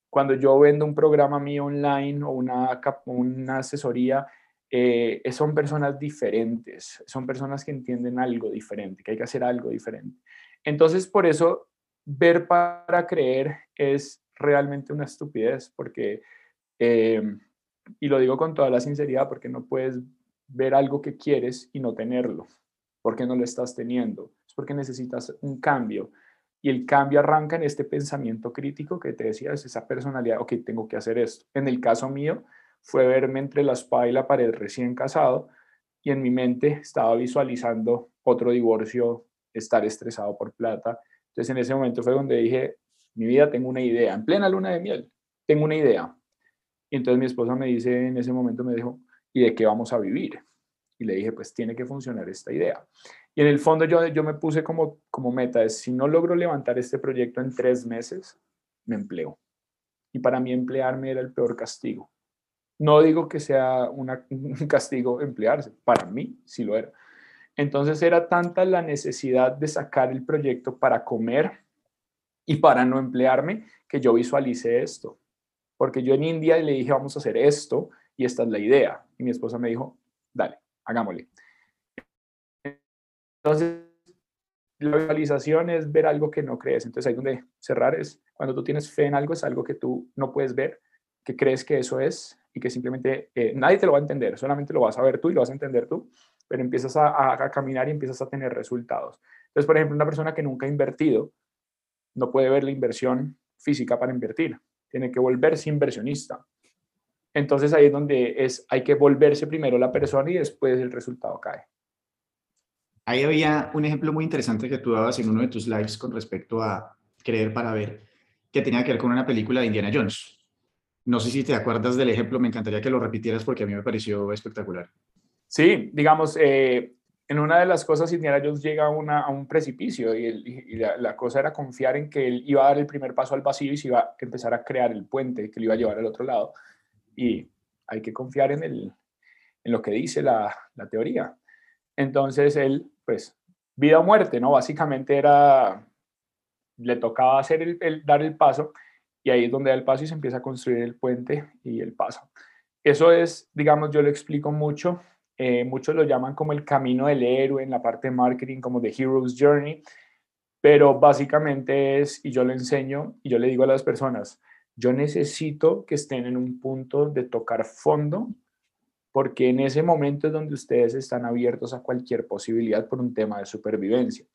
Cuando yo vendo un programa mío online o una, una asesoría, eh, son personas diferentes, son personas que entienden algo diferente, que hay que hacer algo diferente. Entonces, por eso, ver para creer es realmente una estupidez, porque eh, y lo digo con toda la sinceridad porque no puedes ver algo que quieres y no tenerlo. porque no lo estás teniendo? Es porque necesitas un cambio. Y el cambio arranca en este pensamiento crítico que te decía, es esa personalidad, ok, tengo que hacer esto. En el caso mío, fue verme entre la espada y la pared recién casado y en mi mente estaba visualizando otro divorcio, estar estresado por plata. Entonces en ese momento fue donde dije, mi vida tengo una idea, en plena luna de miel, tengo una idea, y entonces mi esposa me dice, en ese momento me dijo, ¿y de qué vamos a vivir? Y le dije, pues tiene que funcionar esta idea. Y en el fondo yo, yo me puse como, como meta, es, si no logro levantar este proyecto en tres meses, me empleo. Y para mí emplearme era el peor castigo. No digo que sea <laughs> un castigo emplearse, para mí sí lo era. Entonces era tanta la necesidad de sacar el proyecto para comer y para no emplearme que yo visualicé esto porque yo en India le dije, vamos a hacer esto y esta es la idea. Y mi esposa me dijo, dale, hagámosle. Entonces, la visualización es ver algo que no crees. Entonces, ahí donde cerrar es cuando tú tienes fe en algo, es algo que tú no puedes ver, que crees que eso es y que simplemente eh, nadie te lo va a entender, solamente lo vas a ver tú y lo vas a entender tú, pero empiezas a, caminar y empiezas a tener resultados. Entonces, por ejemplo, una persona que nunca ha invertido no puede ver la inversión física para invertir tiene que volverse inversionista. Entonces ahí es donde es, hay que volverse primero la persona y después el resultado cae. Ahí había un ejemplo muy interesante que tú dabas en uno de tus lives con respecto a creer para ver, que tenía que ver con una película de Indiana Jones. No sé si te acuerdas del ejemplo, me encantaría que lo repitieras porque a mí me pareció espectacular. Sí, digamos, eh, en una de las cosas Indiana Jones llega a, un precipicio y, la, cosa era confiar en que él iba a dar el primer paso al vacío y se iba a empezar a crear el puente que lo iba a llevar al otro lado. Y hay que confiar en, el, en lo que dice la, teoría. Entonces él, pues, vida o muerte, ¿no? Básicamente era, le tocaba hacer el, dar el paso y ahí es donde da el paso y se empieza a construir el puente y el paso. Eso es, digamos, yo lo explico mucho, eh, muchos lo llaman como el camino del héroe en la parte de marketing, como The Hero's Journey, pero básicamente es, y yo lo enseño, y yo le digo a las personas, yo necesito que estén en un punto de tocar fondo porque en ese momento es donde ustedes están abiertos a cualquier posibilidad por un tema de supervivencia.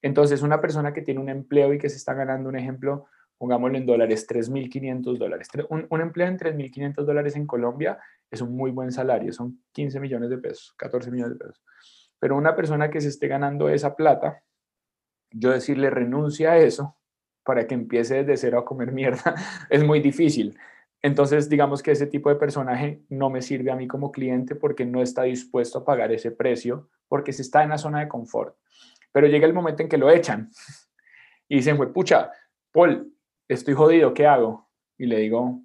Entonces, una persona que tiene un empleo y que se está ganando, un ejemplo, pongámoslo en dólares, 3.500 dólares. Un, un empleo en 3.500 dólares en Colombia es un muy buen salario, son 15 millones de pesos, 14 millones de pesos. Pero una persona que se esté ganando esa plata, yo decirle renuncia a eso para que empiece desde cero a comer mierda, <laughs> es muy difícil. Entonces, digamos que ese tipo de personaje no me sirve a mí como cliente porque no está dispuesto a pagar ese precio, porque se está en la zona de confort. Pero llega el momento en que lo echan <laughs> y dicen, pucha, Paul, estoy jodido, ¿qué hago? Y le digo,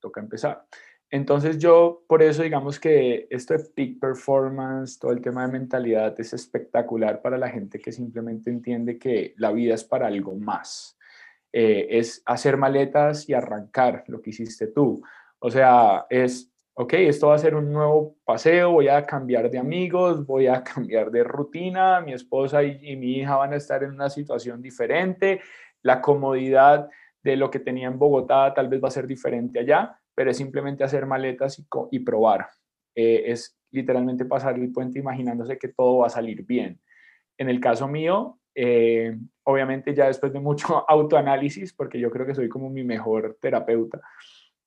toca empezar. Entonces yo, por eso digamos que esto de peak performance, todo el tema de mentalidad es espectacular para la gente que simplemente entiende que la vida es para algo más. Eh, es hacer maletas y arrancar lo que hiciste tú. O sea, es, ok, esto va a ser un nuevo paseo, voy a cambiar de amigos, voy a <laughs> cambiar de rutina, mi esposa y, mi hija van a estar en una situación diferente, la comodidad de lo que tenía en Bogotá tal vez va a ser diferente allá, pero es simplemente hacer maletas y, probar. Eh, es literalmente pasar el puente imaginándose que todo va a salir bien. En el caso mío, eh, obviamente ya después de mucho <laughs> autoanálisis, porque yo creo que soy como mi mejor terapeuta,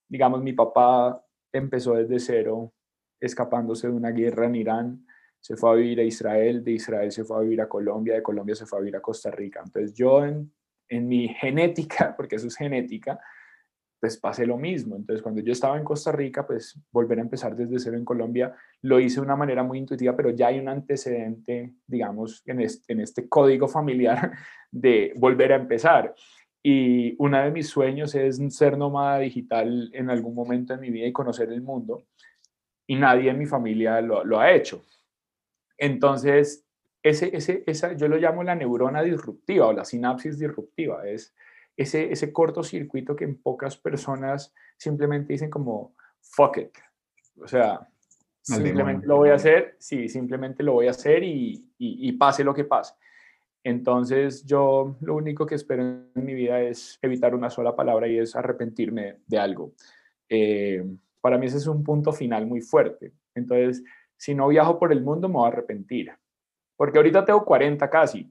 digamos, mi papá empezó desde cero, escapándose de una guerra en Irán, se fue a vivir a Israel, de Israel se fue a vivir a Colombia, de Colombia se fue a vivir a Costa Rica. Entonces yo en, en mi genética, <laughs> porque eso es genética, pues pasé lo mismo. Entonces, cuando yo estaba en Costa Rica, pues volver a empezar desde cero en Colombia, lo hice de una manera muy intuitiva, pero ya hay un antecedente, digamos, en este, en este código familiar <laughs> de volver a empezar. Y uno de mis sueños es ser nómada digital en algún momento de mi vida y conocer el mundo. Y nadie en mi familia lo, lo ha hecho. Entonces, ese, ese, esa, yo lo llamo la neurona disruptiva o la sinapsis disruptiva. Es ese, ese cortocircuito que en pocas personas simplemente dicen como, fuck it. O sea, simplemente lo voy a hacer, sí, simplemente lo voy a hacer y, y, pase lo que pase. Entonces yo lo único que espero en mi vida es evitar una sola palabra y es arrepentirme de algo. Eh, para mí ese es un punto final muy fuerte. Entonces, si no viajo por el mundo, me voy a arrepentir. Porque ahorita tengo 40 casi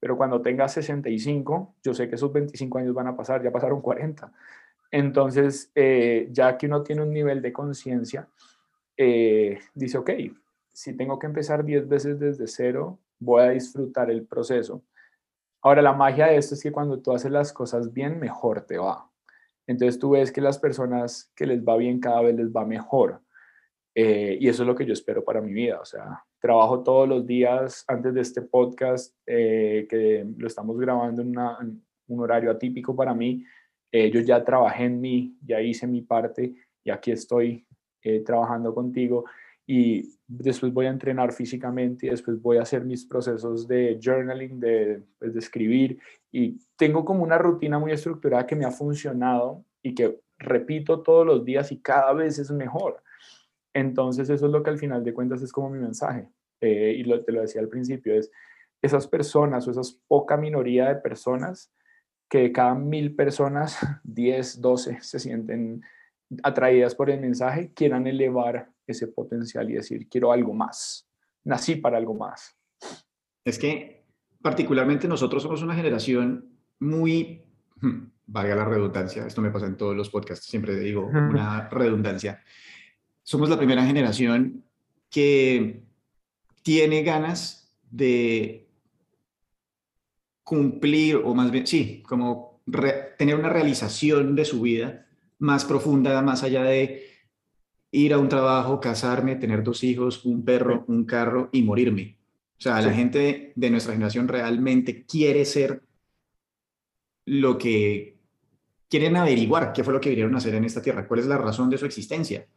pero cuando tenga 65, yo sé que esos 25 años van a pasar, ya pasaron 40. Entonces, eh, ya que uno tiene un nivel de conciencia, eh, dice, ok, si tengo que empezar 10 veces desde cero, voy a disfrutar el proceso. Ahora, la magia de esto es que cuando tú haces las cosas bien, mejor te va. Entonces tú ves que las personas que les va bien cada vez les va mejor. Eh, y eso es lo que yo espero para mi vida. O sea, trabajo todos los días antes de este podcast, eh, que lo estamos grabando en, un horario atípico para mí. Eh, yo ya trabajé en mí, ya hice mi parte y aquí estoy trabajando contigo. Y después voy a entrenar físicamente y después voy a hacer mis procesos de journaling, de, pues, de escribir. Y tengo como una rutina muy estructurada que me ha funcionado y que repito todos los días y cada vez es mejor. Entonces eso es lo que al final de cuentas es como mi mensaje. Eh, y lo, te lo decía al principio, es esas personas o esas poca minoría de personas que cada mil personas, <laughs> 10, 12, se sienten atraídas por el mensaje, quieran elevar ese potencial y decir, quiero algo más, nací para algo más. Es que particularmente nosotros somos una generación muy, valga la redundancia, esto me pasa en todos los podcasts, siempre digo una redundancia, somos la primera generación que tiene ganas de cumplir, o más bien, sí, como tener una realización de su vida más profunda, más allá de ir a un trabajo, casarme, tener dos hijos, un perro, un carro y morirme. O sea, la gente de nuestra generación realmente quiere ser lo que quieren averiguar, qué fue lo que vinieron a hacer en esta tierra, cuál es la razón de su existencia.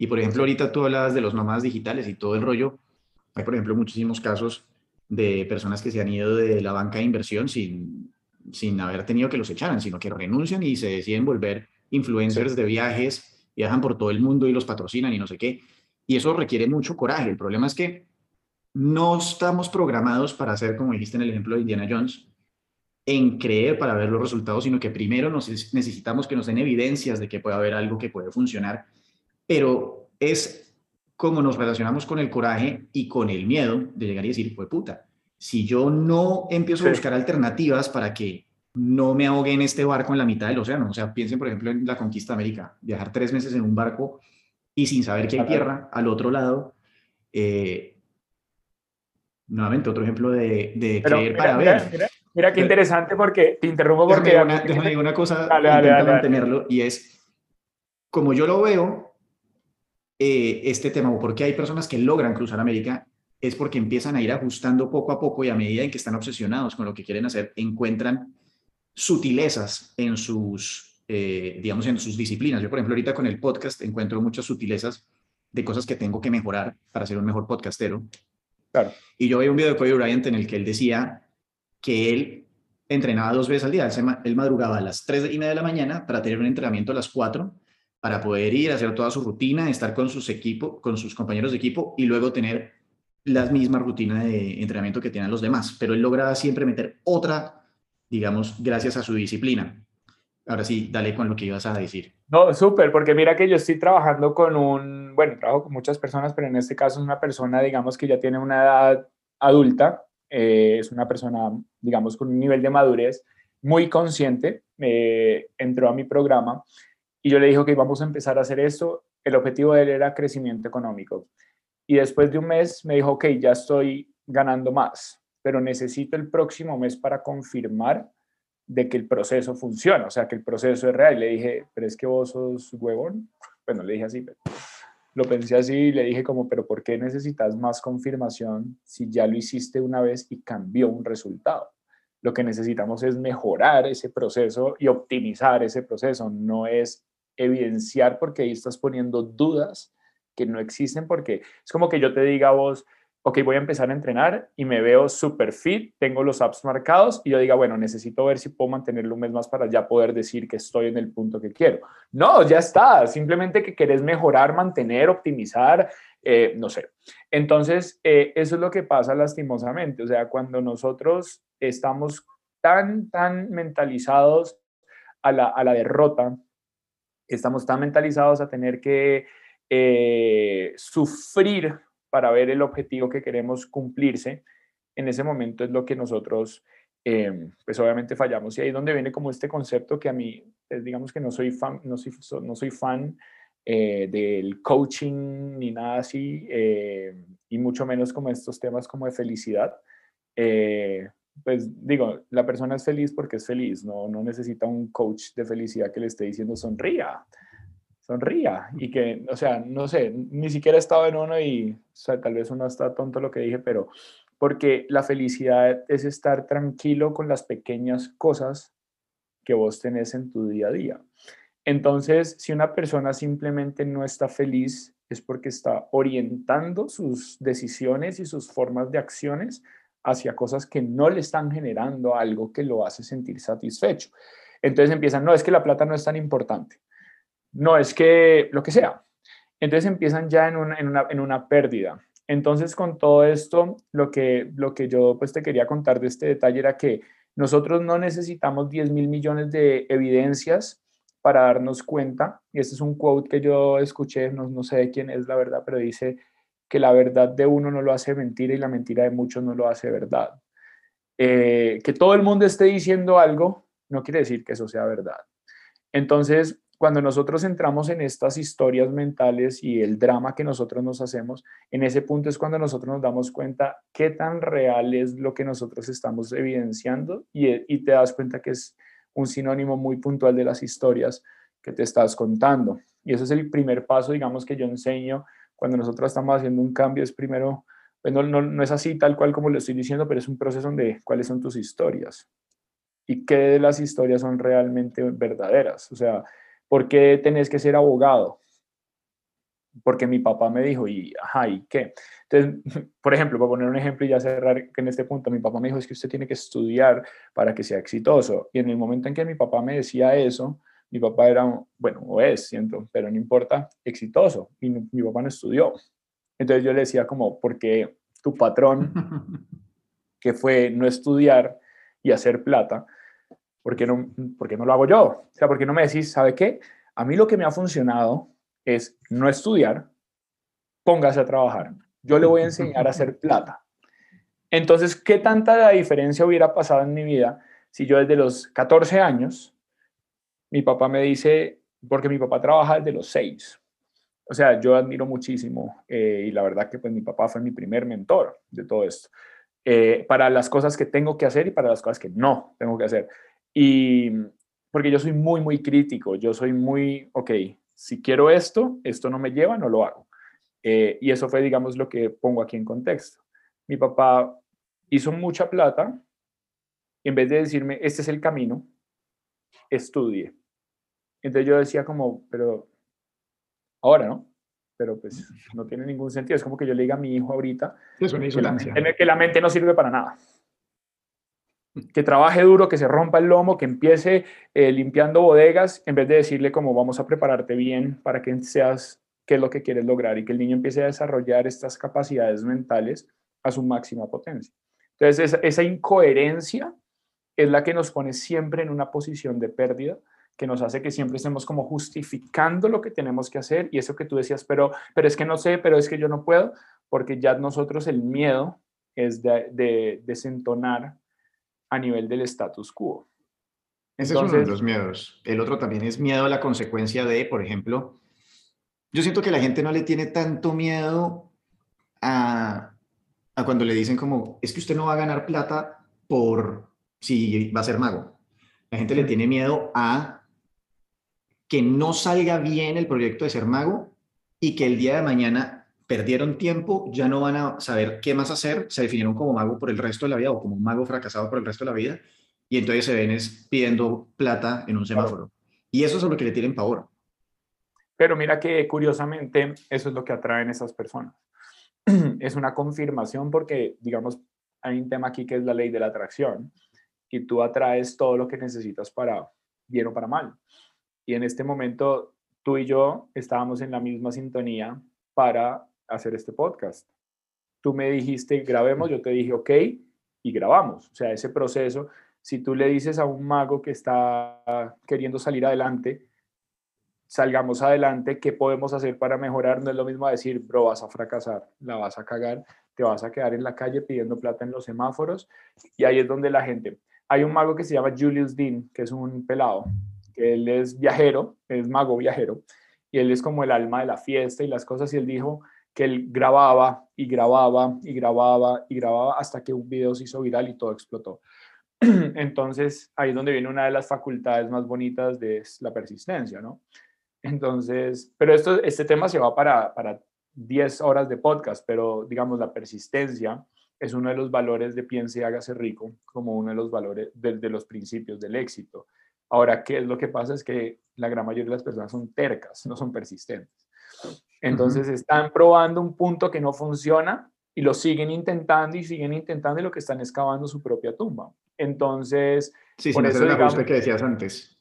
Y por ejemplo, ahorita tú hablabas de los nómadas digitales y todo el rollo. Hay, por ejemplo, muchísimos casos de personas que se han ido de la banca de inversión sin, sin haber tenido que los echaran, sino que renuncian y se deciden volver influencers de viajes, viajan por todo el mundo y los patrocinan y no sé qué. Y eso requiere mucho coraje. El problema es que no estamos programados para hacer, como dijiste en el ejemplo de Indiana Jones, en creer para ver los resultados, sino que primero nos necesitamos que nos den evidencias de que puede haber algo que puede funcionar, pero es como nos relacionamos con el coraje y con el miedo de llegar y decir, pues puta, si yo no empiezo a buscar alternativas para que no me ahogue en este barco en la mitad del océano, o sea, piensen por ejemplo en la conquista de América, viajar tres meses en un barco y sin saber que hay tierra al otro lado, eh, nuevamente otro ejemplo de, de creer para ver. Mira qué interesante porque te interrumpo porque... <laughs> Déjame, una, una cosa, dale, dale, mantenerlo, y es, como yo lo veo, eh, este tema, o porque hay personas que logran cruzar América, es porque empiezan a ir ajustando poco a poco y a medida en que están obsesionados con lo que quieren hacer, encuentran sutilezas en sus, eh, digamos, en sus disciplinas. Yo, por ejemplo, ahorita con el podcast encuentro muchas sutilezas de cosas que tengo que mejorar para ser un mejor podcastero. Claro. Y yo vi un video de Kobe Bryant en el que él decía que él entrenaba dos veces al día. Él, madrugaba a las 3 y media de la mañana para tener un entrenamiento a las 4 para poder ir a hacer toda su rutina, estar con sus equipos, con sus compañeros de equipo y luego tener la misma rutina de entrenamiento que tienen los demás. Pero él lograba siempre meter otra, digamos, gracias a su disciplina. Ahora sí, dale con lo que ibas a decir. No, súper, porque mira que yo estoy trabajando con un, bueno, trabajo con muchas personas, pero en este caso es una persona, digamos, que ya tiene una edad adulta, eh, es una persona, digamos, con un nivel de madurez muy consciente, eh, entró a mi programa y yo le dije que íbamos a empezar a hacer esto. El objetivo de él era crecimiento económico. Y después de un mes me dijo, ok, ya estoy ganando más, pero necesito el próximo mes para confirmar de que el proceso funciona, o sea, que el proceso es real. le dije, pero es que vos sos huevón. <laughs> Bueno, le dije así, pero lo pensé así y le dije como, pero ¿por qué necesitas más confirmación si ya lo hiciste una vez y cambió un resultado? Lo que necesitamos es mejorar ese proceso y optimizar ese proceso, no es evidenciar porque ahí estás poniendo dudas que no existen porque es como que yo te diga a vos, ok, voy a empezar a entrenar y me veo super fit, tengo los apps marcados y yo diga, bueno, necesito ver si puedo mantenerlo un mes más para ya poder decir que estoy en el punto que quiero. No, ya está, simplemente que querés mejorar, mantener, optimizar, eh, no sé. Entonces, eh, eso es lo que pasa lastimosamente, o sea, cuando nosotros estamos tan, tan mentalizados a la, a la derrota, estamos tan mentalizados a tener que eh, sufrir para ver el objetivo que queremos cumplirse, en ese momento es lo que nosotros, em, pues obviamente fallamos. Y ahí es donde viene como este concepto que a mí, pues, digamos que no soy fan, no soy, no soy fan eh, del coaching ni nada así, eh, y mucho menos como estos temas como de felicidad. Pues digo, la persona es feliz porque es feliz, no, no necesita un coach de felicidad que le esté diciendo sonría sonría y que, o sea, no sé, ni siquiera he estado en uno y sea, tal vez uno está tonto lo que dije, pero porque la felicidad es estar tranquilo con las pequeñas cosas que vos tenés en tu día a día. Entonces, si una persona simplemente no está feliz, es porque está orientando sus decisiones y sus formas de acciones hacia cosas que no le están generando algo que lo hace sentir satisfecho. Entonces empiezan, no, es que la plata no es tan importante no es que lo que sea. Entonces empiezan ya en una, en una, pérdida. Entonces con todo esto, lo que, lo que yo pues te quería contar de este detalle era que nosotros no necesitamos 10 mil millones de evidencias para darnos cuenta, y este es un quote que yo escuché, no, no sé de quién es la verdad, pero dice que la verdad de uno no lo hace mentira y la mentira de muchos no lo hace verdad. Eh, que todo el mundo esté diciendo algo no quiere decir que eso sea verdad. Entonces, cuando nosotros entramos en estas historias mentales y el drama que nosotros nos hacemos, en ese punto es cuando nosotros nos damos cuenta qué tan real es lo que nosotros estamos evidenciando y, te das cuenta que es un sinónimo muy puntual de las historias que te estás contando. Y ese es el primer paso, digamos, que yo enseño cuando nosotros estamos haciendo un cambio, es primero, pues no, no, es así tal cual como lo estoy diciendo, pero es un proceso de cuáles son tus historias y qué de las historias son realmente verdaderas. O sea, ¿Por qué tenés que ser abogado? Porque mi papá me dijo, y ajá, ¿y qué? Entonces, <laughs> por ejemplo, para poner un ejemplo y ya cerrar en este punto, mi papá me dijo, es que usted tiene que estudiar para que sea exitoso. Y en el momento en que mi papá me decía eso, mi papá era, bueno, o es, siento, pero no importa, exitoso. Y mi papá no estudió. Entonces yo le decía como, porque tu patrón, <laughs> que fue no estudiar y hacer plata, ¿por qué no, por no lo hago yo? O sea, ¿por qué no me decís, ¿sabe qué? A mí lo que me ha funcionado es no estudiar, póngase a trabajar. Yo le voy a enseñar a hacer plata. Entonces, ¿qué tanta diferencia hubiera pasado en mi vida si yo desde los 14 años, mi papá me dice, porque mi papá trabaja desde los 6. O sea, yo admiro muchísimo eh, y la verdad que pues mi papá fue mi primer mentor de todo esto. Eh, para las cosas que tengo que hacer y para las cosas que no tengo que hacer. Y porque yo soy muy, muy crítico, yo soy muy, ok, si quiero esto, esto no me lleva, no lo hago. Eh, y eso fue, digamos, lo que pongo aquí en contexto. Mi papá hizo mucha plata y en vez de decirme, este es el camino, estudie. Entonces yo decía como, pero ahora, ¿no? Pero pues no tiene ningún sentido. Es como que yo le diga a mi hijo ahorita que la mente no sirve para nada que trabaje duro, que se rompa el lomo, que empiece eh, limpiando bodegas, en vez de decirle como vamos a prepararte bien para que seas qué es lo que quieres lograr y que el niño empiece a desarrollar estas capacidades mentales a su máxima potencia. Entonces, esa, incoherencia es la que nos pone siempre en una posición de pérdida, que nos hace que siempre estemos como justificando lo que tenemos que hacer y eso que tú decías, pero, pero es que no sé, pero es que yo no puedo, porque ya nosotros el miedo es de, de desentonar a nivel del status quo. Ese es uno de los miedos. El otro también es miedo a la consecuencia de, por ejemplo, yo siento que la gente no le tiene tanto miedo a, a cuando le dicen como, es que usted no va a ganar plata por si va a ser mago. La gente le tiene miedo a que no salga bien el proyecto de ser mago y que el día de mañana perdieron tiempo, ya no van a saber qué más hacer, se definieron como mago por el resto de la vida o como mago fracasado por el resto de la vida, y entonces se ven pidiendo plata en un semáforo. Y eso es lo que le tienen pavor. Pero mira que curiosamente eso es lo que atraen esas personas. <clears throat> es una confirmación porque, digamos, hay un tema aquí que es la ley de la atracción y tú atraes todo lo que necesitas para bien o para mal. Y en este momento tú y yo estábamos en la misma sintonía para hacer este podcast. Tú me dijiste, grabemos, yo te dije, ok, y grabamos. O sea, ese proceso, si tú le dices a un mago que está queriendo salir adelante, salgamos adelante, ¿qué podemos hacer para mejorar? No es lo mismo decir, bro, vas a fracasar, la vas a cagar, te vas a quedar en la calle pidiendo plata en los semáforos. Y ahí es donde la gente... Hay un mago que se llama Julius Dean, que es un pelado, que él es viajero, es mago viajero, y él es como el alma de la fiesta y las cosas, y él dijo, que él grababa y grababa y grababa y grababa hasta que un video se hizo viral y todo explotó. <clears throat> Entonces, ahí es donde viene una de las facultades más bonitas de la persistencia, ¿no? Entonces, pero esto, este tema se va para, para 10 horas de podcast, pero digamos, la persistencia es uno de los valores de piense y hágase rico, como uno de los valores, de, de los principios del éxito. Ahora, ¿qué es lo que pasa? Es que la gran mayoría de las personas son tercas, no son persistentes. Entonces están probando un punto que no funciona y lo siguen intentando y siguen intentando y lo que están excavando su propia tumba. Entonces, sí, por eso la que decías antes.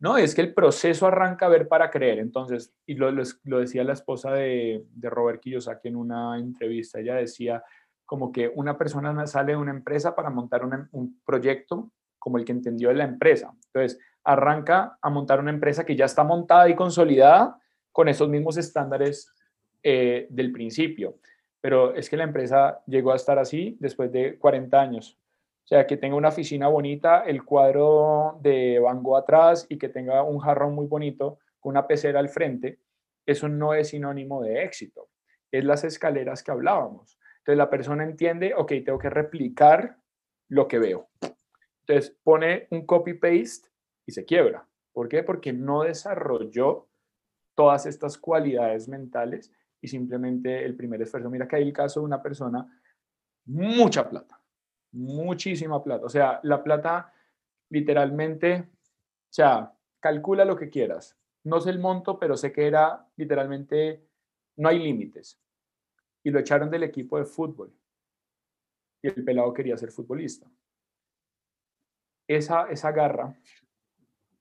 No, es que el proceso arranca a ver para creer. Entonces, y lo, lo, decía la esposa de, de Robert Kiyosaki en una entrevista, ella decía como que una persona sale de una empresa para montar un proyecto como el que entendió de la empresa. Entonces, arranca a montar una empresa que ya está montada y consolidada, con esos mismos estándares eh, del principio. Pero es que la empresa llegó a estar así después de 40 años. O sea, que tenga una oficina bonita, el cuadro de Van atrás y que tenga un jarrón muy bonito con una pecera al frente, eso no es sinónimo de éxito. Es las escaleras que hablábamos. Entonces la persona entiende, ok, tengo que replicar lo que veo. Entonces pone un copy-paste y se quiebra. ¿Por qué? Porque no desarrolló todas estas cualidades mentales y simplemente el primer esfuerzo. Mira que hay el caso de una persona, mucha plata, muchísima plata. O sea, la plata literalmente, o sea, calcula lo que quieras. No sé el monto, pero sé que era literalmente, no hay límites. Y lo echaron del equipo de fútbol. Y el pelado quería ser futbolista. Esa, esa garra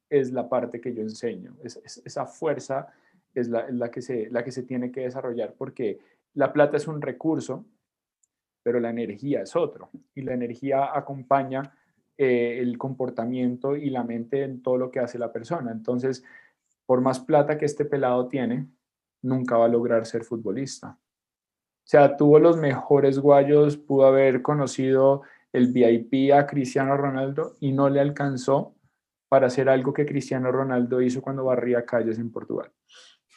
es la parte que yo enseño, esa fuerza es la, que se, la que se tiene que desarrollar porque la plata es un recurso, pero la energía es otro. Y la energía acompaña eh, el comportamiento y la mente en todo lo que hace la persona. Entonces, por más plata que este pelado tiene, nunca va a lograr ser futbolista. O sea, tuvo los mejores guayos, pudo haber conocido el VIP a Cristiano Ronaldo y no le alcanzó para hacer algo que Cristiano Ronaldo hizo cuando barría calles en Portugal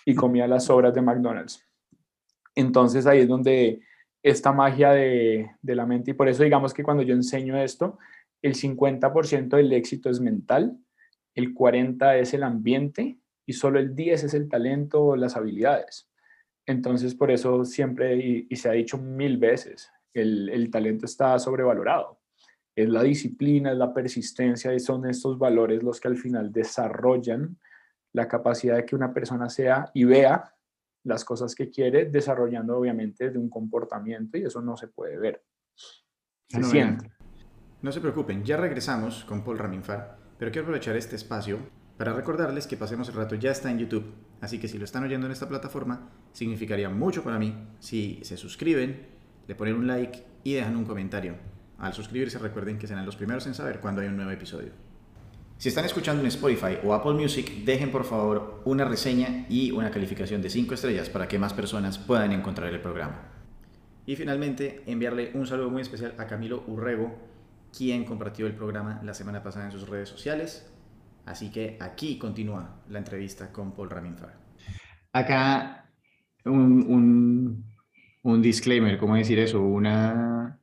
y comía las sobras de McDonald's. Entonces ahí es donde esta magia de, la mente, y por eso digamos que cuando yo enseño esto, el 50% del éxito es mental, el 40% es el ambiente y solo el 10% es el talento o las habilidades. Entonces por eso siempre, y, se ha dicho mil veces, el, el talento está sobrevalorado es la disciplina, es la persistencia y son estos valores los que al final desarrollan la capacidad de que una persona sea y vea las cosas que quiere, desarrollando obviamente de un comportamiento y eso no se puede ver. Se siente. No se preocupen, ya regresamos con Paul Raminfar, pero quiero aprovechar este espacio para recordarles que Pasemos el Rato ya está en YouTube, así que si lo están oyendo en esta plataforma, significaría mucho para mí si se suscriben, le ponen un like y dejan un comentario. Al suscribirse recuerden que serán los primeros en saber cuando hay un nuevo episodio. Si están escuchando en Spotify o Apple Music, dejen por favor una reseña y una calificación de 5 estrellas para que más personas puedan encontrar el programa. Y finalmente, enviarle un saludo muy especial a Camilo Urrego, quien compartió el programa la semana pasada en sus redes sociales. Así que aquí continúa la entrevista con Paul Raminfar. Acá un, un disclaimer, ¿cómo decir eso? Una...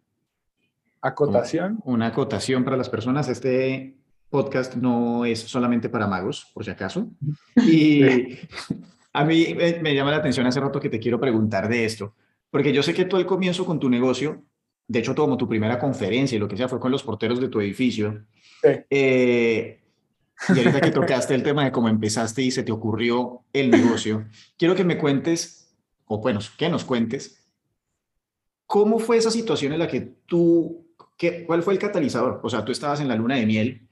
Acotación. Una acotación para las personas. Este podcast no es solamente para magos, por si acaso. Y a mí me, llama la atención hace rato que te quiero preguntar de esto, porque yo sé que tú al comienzo con tu negocio, de hecho, como tu primera conferencia y lo que sea fue con los porteros de tu edificio. Eh, y ahorita que tocaste el tema de cómo empezaste y se te ocurrió el negocio, quiero que me cuentes, o bueno, que nos cuentes, ¿cómo fue esa situación en la que tú, qué, cuál fue el catalizador? O sea, tú estabas en la luna de miel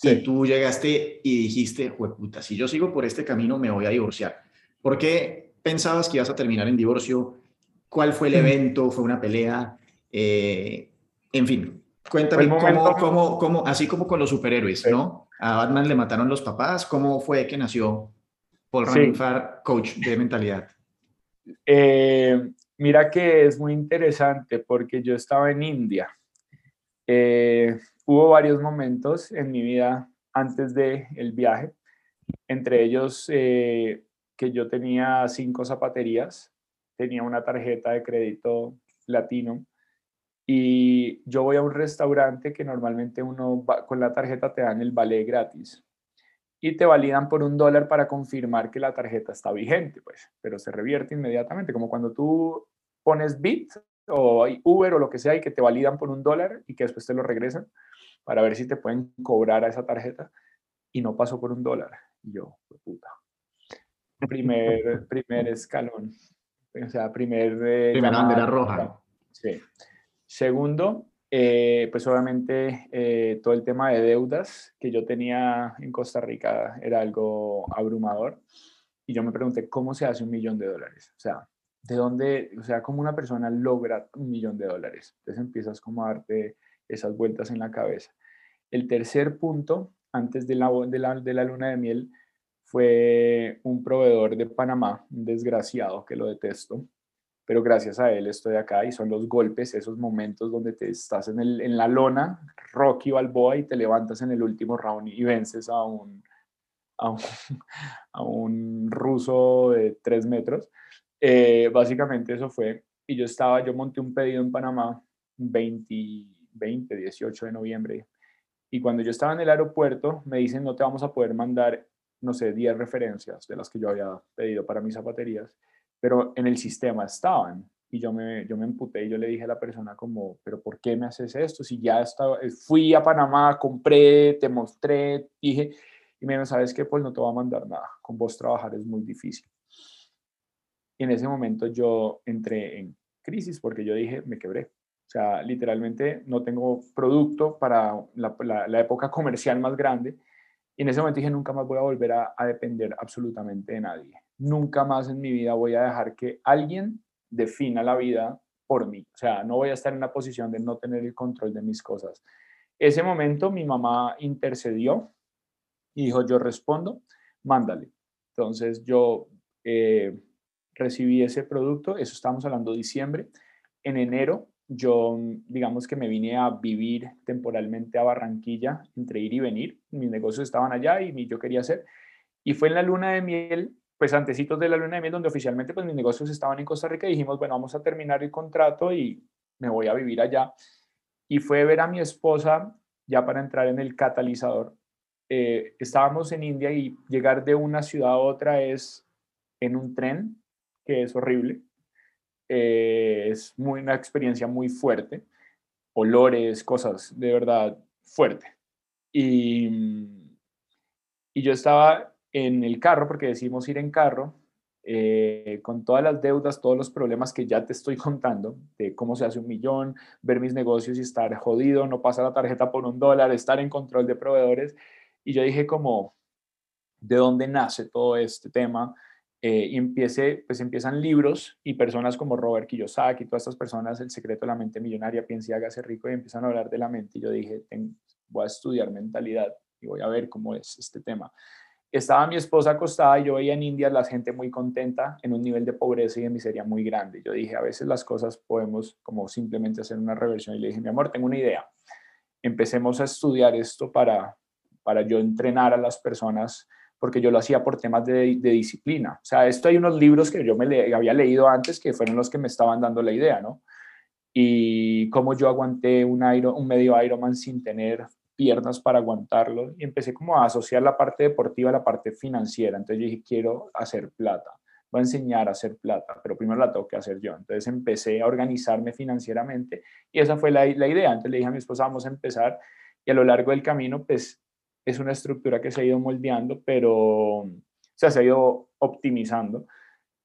y tú llegaste y dijiste, puta, si yo sigo por este camino me voy a divorciar. ¿Por qué pensabas que ibas a terminar en divorcio? ¿Cuál fue el mm. evento? ¿Fue una pelea? Eh, en fin, cuéntame cómo, cómo, cómo, así como con los superhéroes, ¿no? A Batman le mataron los papás. ¿Cómo fue que nació Paul Ranfar, coach de mentalidad? Eh, mira que es muy interesante porque yo estaba en India. Eh, hubo varios momentos en mi vida antes del el viaje, entre ellos eh, que yo tenía cinco zapaterías, tenía una tarjeta de crédito latino y yo voy a un restaurante que normalmente uno con la tarjeta te dan el vale gratis y te validan por un dólar para confirmar que la tarjeta está vigente, pues, pero se revierte inmediatamente, como cuando tú pones Bit o Uber o lo que sea y que te validan por un dólar y que después te lo regresan para ver si te pueden cobrar a esa tarjeta y no pasó por un dólar. Y yo, puta. Primer, <laughs> primer escalón. O sea, primer... Eh, Primera bandera roja. Sí. Segundo, eh, pues obviamente eh, todo el tema de deudas que yo tenía en Costa Rica era algo abrumador. Y yo me pregunté, ¿cómo se hace un millón de dólares? O sea, ¿de dónde, o sea, cómo una persona logra un millón de dólares? Entonces empiezas como a darte esas vueltas en la cabeza. El tercer punto, antes de la, de la, de la luna de miel, fue un proveedor de Panamá, un desgraciado que lo detesto, pero gracias a él estoy acá y son los golpes, esos momentos donde te estás en, el, en la lona, Rocky Balboa, y te levantas en el último round y vences a un, a un, <laughs> a un ruso de tres metros. Eh, básicamente eso fue, y yo estaba, yo monté un pedido en Panamá 20, 20, 18 de noviembre, y cuando yo estaba en el aeropuerto me dicen no te vamos a poder mandar, no sé, 10 referencias de las que yo había pedido para mis zapaterías, pero en el sistema estaban. Y yo me, yo me emputé y yo le dije a la persona como, pero ¿por qué me haces esto? Si ya estaba, fui a Panamá, compré, te mostré, dije, y me dijo, ¿sabes qué? Pues no te va a mandar nada, con vos trabajar es muy difícil. Y en ese momento yo entré en crisis porque yo dije, me quebré. O sea, literalmente no tengo producto para la, la, época comercial más grande. Y en ese momento dije, nunca más voy a volver a, a depender absolutamente de nadie. Nunca más en mi vida voy a dejar que alguien defina la vida por mí. O sea, no voy a estar en una posición de no tener el control de mis cosas. Ese momento mi mamá intercedió y dijo, yo respondo, mándale. Entonces yo eh, recibí ese producto, eso estamos hablando diciembre. En enero yo, digamos que me vine a vivir temporalmente a Barranquilla, entre ir y venir. Mis negocios estaban allá y yo quería hacer. Y fue en la luna de miel, pues antecitos de la luna de miel, donde oficialmente pues mis negocios estaban en Costa Rica dijimos, bueno, vamos a terminar el contrato y me voy a vivir allá. Y fue ver a mi esposa ya para entrar en el catalizador. Eh, estábamos en India y llegar de una ciudad a otra es en un tren, que es horrible. Eh, es muy, una experiencia muy fuerte. Olores, cosas de verdad fuerte. Y, y yo estaba en el carro, porque decimos ir en carro, eh, con todas las deudas, todos los problemas que ya te estoy <laughs> contando, de cómo se hace un millón, ver mis negocios y estar jodido, no pasar la tarjeta por un dólar, estar en control de proveedores. Y yo dije como, ¿de dónde nace todo este tema? Eh, y empiece, pues empiezan libros y personas como Robert Kiyosaki, todas estas personas, El secreto de la mente millonaria, piensa y hágase rico, y empiezan a hablar de la mente. Y yo dije, voy a estudiar mentalidad y voy a ver cómo es este tema. Estaba mi esposa acostada y yo veía en India la gente muy contenta en un nivel de pobreza y de miseria muy grande. Yo dije, a veces las cosas podemos como simplemente hacer una reversión. Y le dije, mi amor, tengo una idea. Empecemos a estudiar esto para, para yo entrenar a las personas porque yo lo hacía por temas de, disciplina. O sea, esto hay unos libros que yo me había leído antes que fueron los que me estaban dando la idea, ¿no? Y cómo yo aguanté un, un medio Ironman sin tener piernas para aguantarlo y empecé como a asociar la parte deportiva a la parte financiera. Entonces yo dije, quiero hacer plata, voy a enseñar a hacer plata, pero primero la tengo que hacer yo. Entonces empecé a organizarme financieramente y esa fue la, idea. Entonces le dije a mi esposa, vamos a empezar y a lo largo del camino, pues es una estructura que se ha ido moldeando, pero, se ha ido optimizando.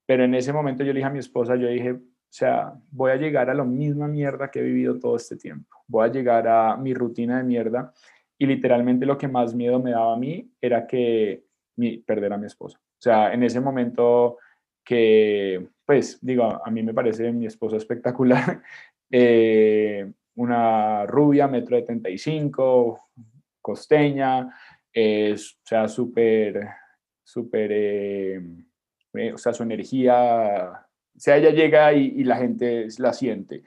Pero en ese momento yo le dije a mi esposa, yo dije, o sea, voy a llegar a la misma mierda que he vivido todo este tiempo. Voy a llegar a mi rutina de mierda y literalmente lo que más miedo me daba a mí era que mi, perder a mi esposa. O sea, en ese momento que, pues, digo, a mí me parece mi esposa espectacular. <laughs> Eh, una rubia, metro de 75, costeña, es, o sea, súper, súper, eh, eh, o sea, su energía, sea, ella llega y, la gente la siente.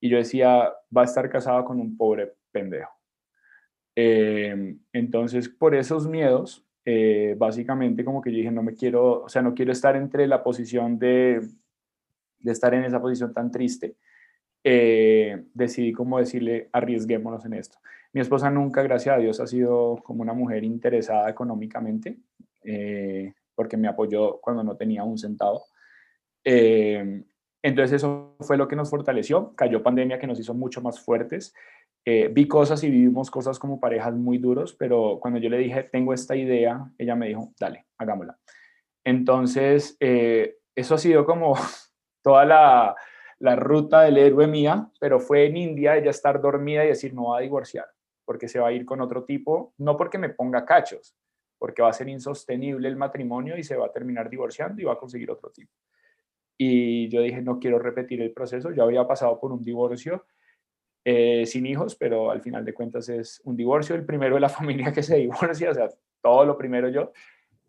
Y yo decía, va a estar casada con un pobre pendejo. Eh, entonces, por esos miedos, básicamente como que yo dije, no me quiero, o sea, no quiero estar entre la posición de, estar en esa posición tan triste. decidí como decirle, arriesguémonos en esto. Mi esposa nunca, gracias a Dios, ha sido como una mujer interesada económicamente, eh, porque me apoyó cuando no tenía un centavo. Eh, entonces eso fue lo que nos fortaleció. Cayó pandemia que nos hizo mucho más fuertes. Eh, vi cosas y vivimos cosas como parejas muy duros, pero cuando yo le dije, tengo esta idea, ella me dijo, dale, hagámosla. Entonces, eso ha sido como <laughs> toda la, la ruta del héroe mía, pero fue en India ella estar dormida y decir, no va a divorciar porque se va a ir con otro tipo, no porque me ponga cachos, porque va a ser insostenible el matrimonio y se va a terminar divorciando y va a conseguir otro tipo. Y yo dije, no quiero repetir el proceso, yo había pasado por un divorcio eh, sin hijos, pero al final de cuentas es un divorcio, el primero de la <laughs> familia que se divorcia, o sea, todo lo primero yo.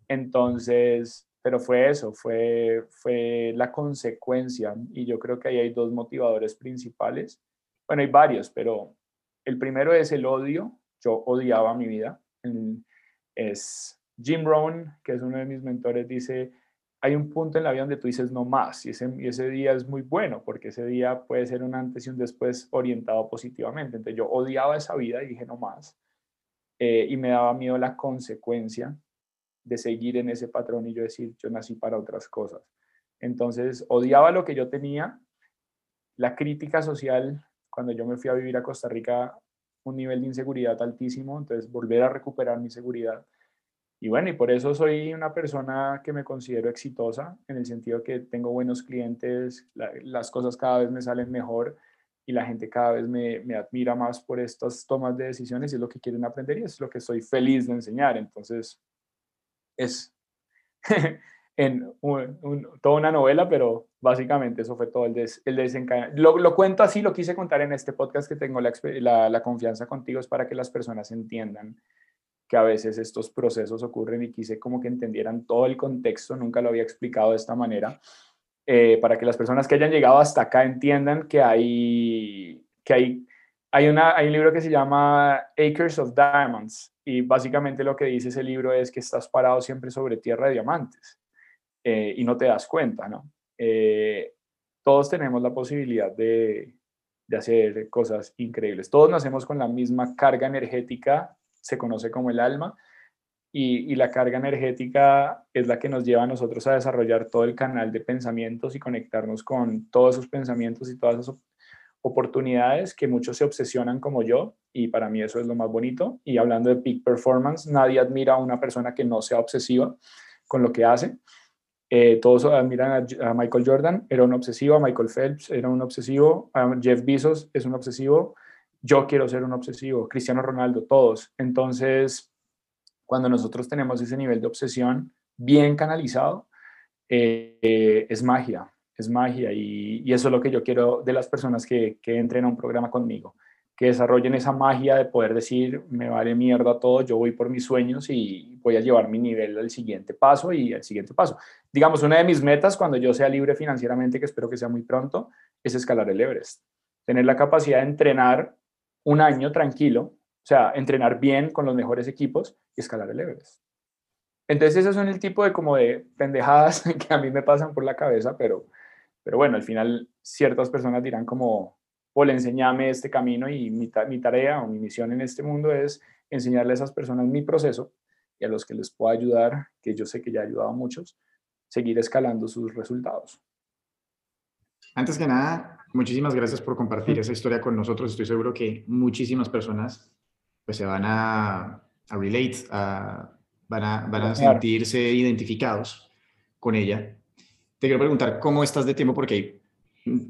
Entonces pero fue eso, fue, fue la consecuencia. Y yo creo que ahí hay dos motivadores principales. Bueno, hay varios, pero el primero es el odio. Yo odiaba mi vida. Es Jim Rohn, que es uno de mis mentores, dice, hay un punto en la vida donde tú dices no más y ese, día es muy bueno porque ese día puede ser un antes y un después orientado positivamente. Entonces yo odiaba esa vida y dije no más. Eh, y me daba miedo la consecuencia de seguir en ese patrón y yo decir, yo nací para otras cosas. Entonces, odiaba lo que yo tenía, la crítica social, cuando yo me fui a vivir a Costa Rica, un nivel de inseguridad altísimo, entonces volver a recuperar mi seguridad. Y bueno, y por eso soy una persona que me considero exitosa, en el sentido que tengo buenos clientes, las cosas cada vez me salen mejor y la gente cada vez me, me, admira más por estas tomas de decisiones y es lo que quieren aprender y es lo que estoy feliz de enseñar. Entonces, es <laughs> en toda una novela, pero básicamente eso fue todo el, des, el desencadenamiento. Lo, lo, cuento así, lo quise contar en este podcast que tengo la, la, la, confianza contigo, es para que las personas entiendan que a veces estos procesos ocurren y quise como que entendieran todo el contexto, nunca lo había explicado de esta manera, eh, para que las personas que hayan llegado hasta acá entiendan que hay, que hay, hay, un libro que se llama Acres of Diamonds, y básicamente lo que dice ese libro es que estás parado siempre sobre tierra de diamantes eh, y no te das cuenta, ¿no? Eh, todos tenemos la posibilidad de, de hacer cosas increíbles. Todos nacemos con la misma carga energética, se conoce como el alma, y, la carga energética es la que nos lleva a nosotros a desarrollar todo el canal de pensamientos y conectarnos con todos esos pensamientos y todas esas oportunidades que muchos se obsesionan como yo y para mí eso es lo más bonito. Y hablando de peak performance, nadie admira a una persona que no sea obsesiva con lo que hace. Eh, todos admiran a, Michael Jordan, era un obsesivo, a Michael Phelps era un obsesivo, a Jeff Bezos es un obsesivo, yo quiero ser un obsesivo, Cristiano Ronaldo, todos. Entonces, cuando nosotros tenemos ese nivel de obsesión bien canalizado, eh, es magia, es magia y, eso es lo que yo quiero de las personas que, que entren a un programa conmigo, que desarrollen esa magia de poder decir, me vale mierda todo, yo voy por mis sueños y voy a llevar mi nivel al siguiente paso y al siguiente paso. Digamos, una de mis metas cuando yo sea libre financieramente, que espero que sea muy pronto, es escalar el Everest. Tener la capacidad de entrenar un año tranquilo, o sea, entrenar bien con los mejores equipos y escalar el Everest. Entonces, esos son el tipo de como de pendejadas <laughs> que a mí me pasan por la cabeza, pero pero bueno, al final ciertas personas dirán como, Paul, enséñame este camino y mi, tarea o mi misión en este mundo es enseñarle a esas personas mi proceso y a los que les pueda ayudar, que yo sé que ya ha ayudado a muchos, seguir escalando sus resultados. Antes que nada, muchísimas gracias por compartir esa historia con nosotros. Estoy seguro que muchísimas personas pues, se van a, a relate, a, van, a, van a sentirse identificados con ella te quiero preguntar cómo estás de tiempo porque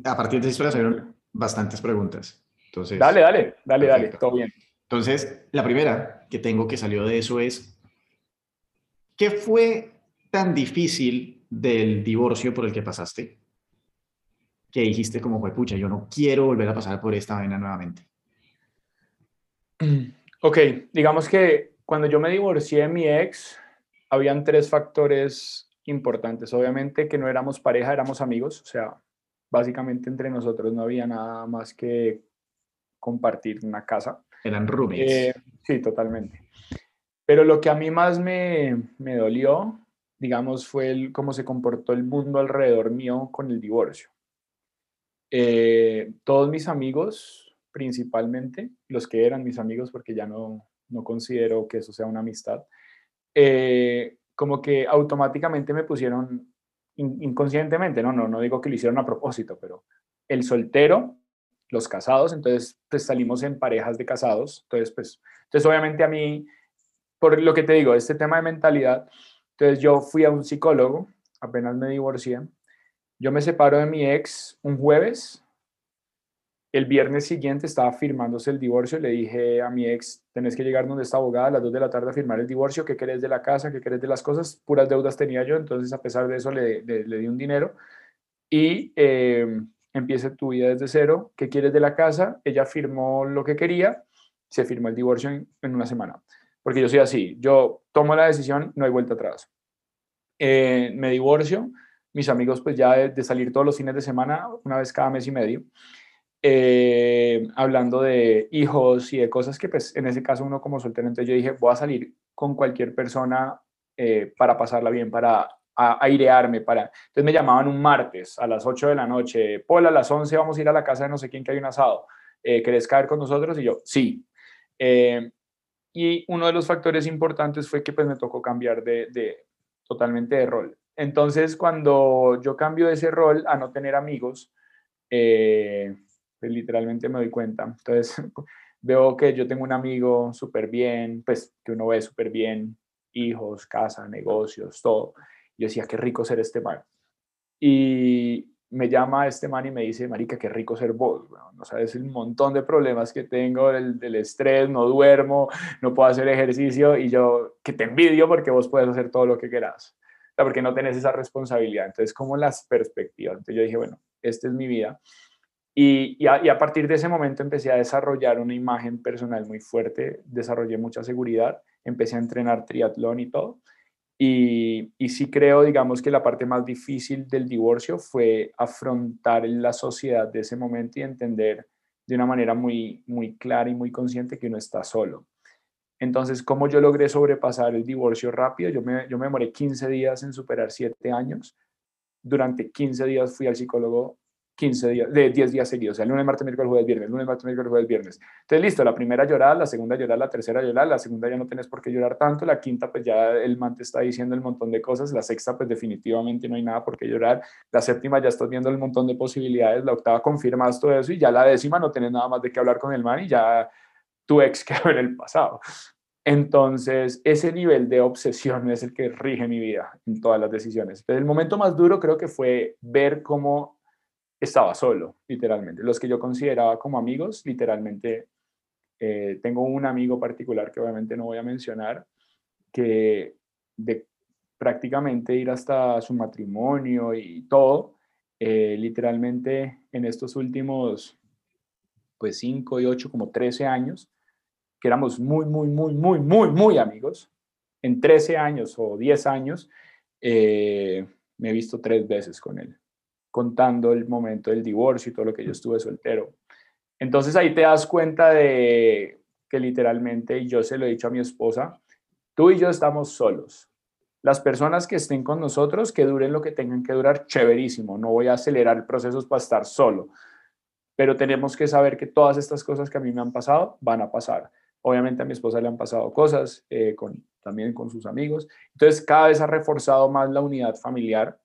a partir de esa historia salieron bastantes preguntas. Entonces, dale, dale, dale, dale, todo bien. Entonces, la primera que tengo que salió de eso es, ¿qué fue tan difícil del divorcio por el que pasaste? Que dijiste como, fue pucha, yo no quiero volver a pasar por esta vaina nuevamente. <clears throat> Ok, digamos que cuando yo me divorcié de mi ex, habían tres factores importantes. Obviamente que no éramos pareja, éramos amigos, o sea, básicamente entre nosotros no había nada más que compartir una casa. Eran roommates. Eh, sí, totalmente. Pero lo que a mí más me, me dolió, digamos, fue el, cómo se comportó el mundo alrededor mío con el divorcio. Eh, todos mis amigos, principalmente, los que eran mis amigos, porque ya no, no considero que eso sea una amistad, eh, como que automáticamente me pusieron inconscientemente, no, no, no digo que lo hicieron a propósito, pero el soltero, los casados, entonces pues salimos en parejas de casados, entonces pues, entonces obviamente a mí, por lo que te digo, este tema de mentalidad, entonces yo fui a un psicólogo, apenas me divorcié, yo me separo de mi ex un jueves, el viernes siguiente estaba firmándose el divorcio, le dije a mi ex, tenés que llegar donde está abogada a las 2 de la tarde a firmar el divorcio, ¿qué querés de la casa? ¿Qué querés de las cosas? Puras deudas tenía yo, entonces a pesar de eso le, di un dinero. Y eh, empieza tu vida desde cero, ¿qué quieres de la casa? Ella firmó lo que quería, se firmó el divorcio en, en una semana, porque yo soy así, yo tomo la decisión, no hay vuelta atrás. eh, me divorcio, mis amigos pues ya de, salir todos los fines de semana, una vez cada mes y medio, eh, hablando de hijos y de cosas que pues en ese caso uno como soltero, entonces yo dije, voy a salir con cualquier persona eh, para pasarla bien, para airearme, para... Entonces me llamaban un martes a las 8 de la noche, Paul, a las 11 vamos a ir a la casa de no sé quién que hay un asado, eh, ¿querés caer con nosotros? Y yo, sí. y uno de los factores importantes fue que pues me tocó cambiar de, de totalmente de rol. Entonces, cuando yo cambio ese rol a no tener amigos, eh, pues literalmente me doy cuenta. Entonces, <laughs> veo que yo tengo un amigo súper bien, pues que uno ve súper bien, hijos, casa, negocios, todo. Yo decía, qué rico ser este man. Y me llama este man y me dice, Marica, qué rico ser vos. No sabes el montón de problemas que tengo, del, del, estrés, no duermo, no puedo hacer ejercicio y yo que te envidio porque vos puedes hacer todo lo que porque no tenés esa responsabilidad. Entonces, como las perspectivas. Entonces yo dije, bueno, esta es mi vida. Y, y, a, y, a, partir de ese momento empecé a desarrollar una imagen personal muy fuerte, desarrollé mucha seguridad, empecé a entrenar triatlón y todo. Y, y, sí creo, digamos, que la parte más difícil del divorcio fue afrontar la sociedad de ese momento y entender de una manera muy, muy clara y muy consciente que uno está solo. Entonces, ¿cómo yo logré sobrepasar el divorcio rápido? Yo me, yo me demoré 15 días en superar 7 años. Durante 15 días fui al psicólogo 15 días, de 10 días seguidos, o sea, lunes, martes, miércoles, jueves, viernes, lunes, martes, miércoles, jueves, viernes. Entonces, listo, la primera llorar, la segunda llorar, la tercera llorar, la segunda ya no tienes por qué llorar tanto, la quinta pues ya el man te está diciendo el montón de cosas, la sexta pues definitivamente no hay nada por qué llorar, la séptima ya estás viendo el montón de posibilidades, la octava confirmas todo eso y ya la décima no tienes nada más de qué hablar con el man y ya tu ex <laughs> quedó en el pasado. Entonces, ese nivel de obsesión es el que rige mi vida en todas las decisiones. Entonces, el momento más duro creo que fue ver cómo estaba solo, literalmente. Los que yo consideraba como amigos, literalmente, eh, tengo un amigo particular que obviamente no voy a mencionar, que de prácticamente ir hasta su matrimonio y todo, eh, literalmente en estos últimos, pues 5 y 8, como 13 años, que éramos muy, muy, muy, muy, muy, muy amigos, en 13 años o 10 años, eh, me he visto tres veces con él contando el momento del divorcio y todo lo que yo estuve soltero. Entonces ahí te das cuenta de que literalmente, yo se lo he dicho a mi esposa, tú y yo estamos solos. Las personas que estén con nosotros, que duren lo que tengan que durar, chéverísimo. No voy a acelerar procesos para estar solo. Pero tenemos que saber que todas estas cosas que a mí me han pasado van a pasar. Obviamente a mi esposa le han pasado cosas, eh, también con sus amigos. Entonces cada vez ha reforzado más la unidad familiar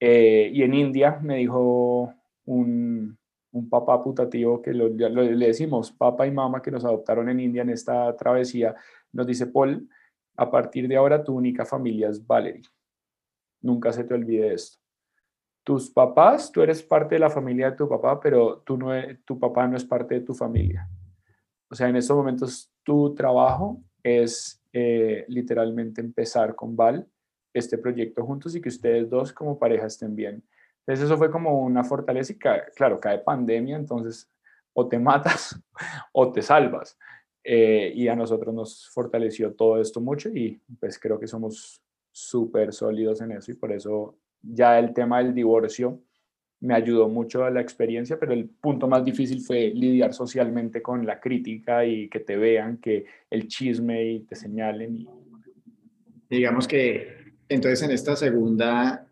eh, y en India me dijo un, un papá putativo que le decimos papá y mamá que nos adoptaron en India en esta travesía, nos dice Paul, a partir de ahora tu única familia es Valerie. Nunca se te olvide esto. Tus papás, tú eres parte de la familia de tu papá, pero tú no, tu papá no es parte de tu familia. O sea, en estos momentos tu trabajo es eh, literalmente empezar con Val este proyecto juntos y que ustedes dos como pareja estén bien. Entonces eso fue como una fortaleza y claro, cae pandemia, entonces o te matas <laughs> o te salvas. Eh, y a nosotros nos fortaleció todo esto mucho y pues creo que somos súper sólidos en eso y por eso ya el tema del divorcio me ayudó mucho a la experiencia, pero el punto más difícil fue lidiar socialmente con la crítica y que te vean, que el chisme y te señalen. Y... Digamos que entonces, en esta segunda,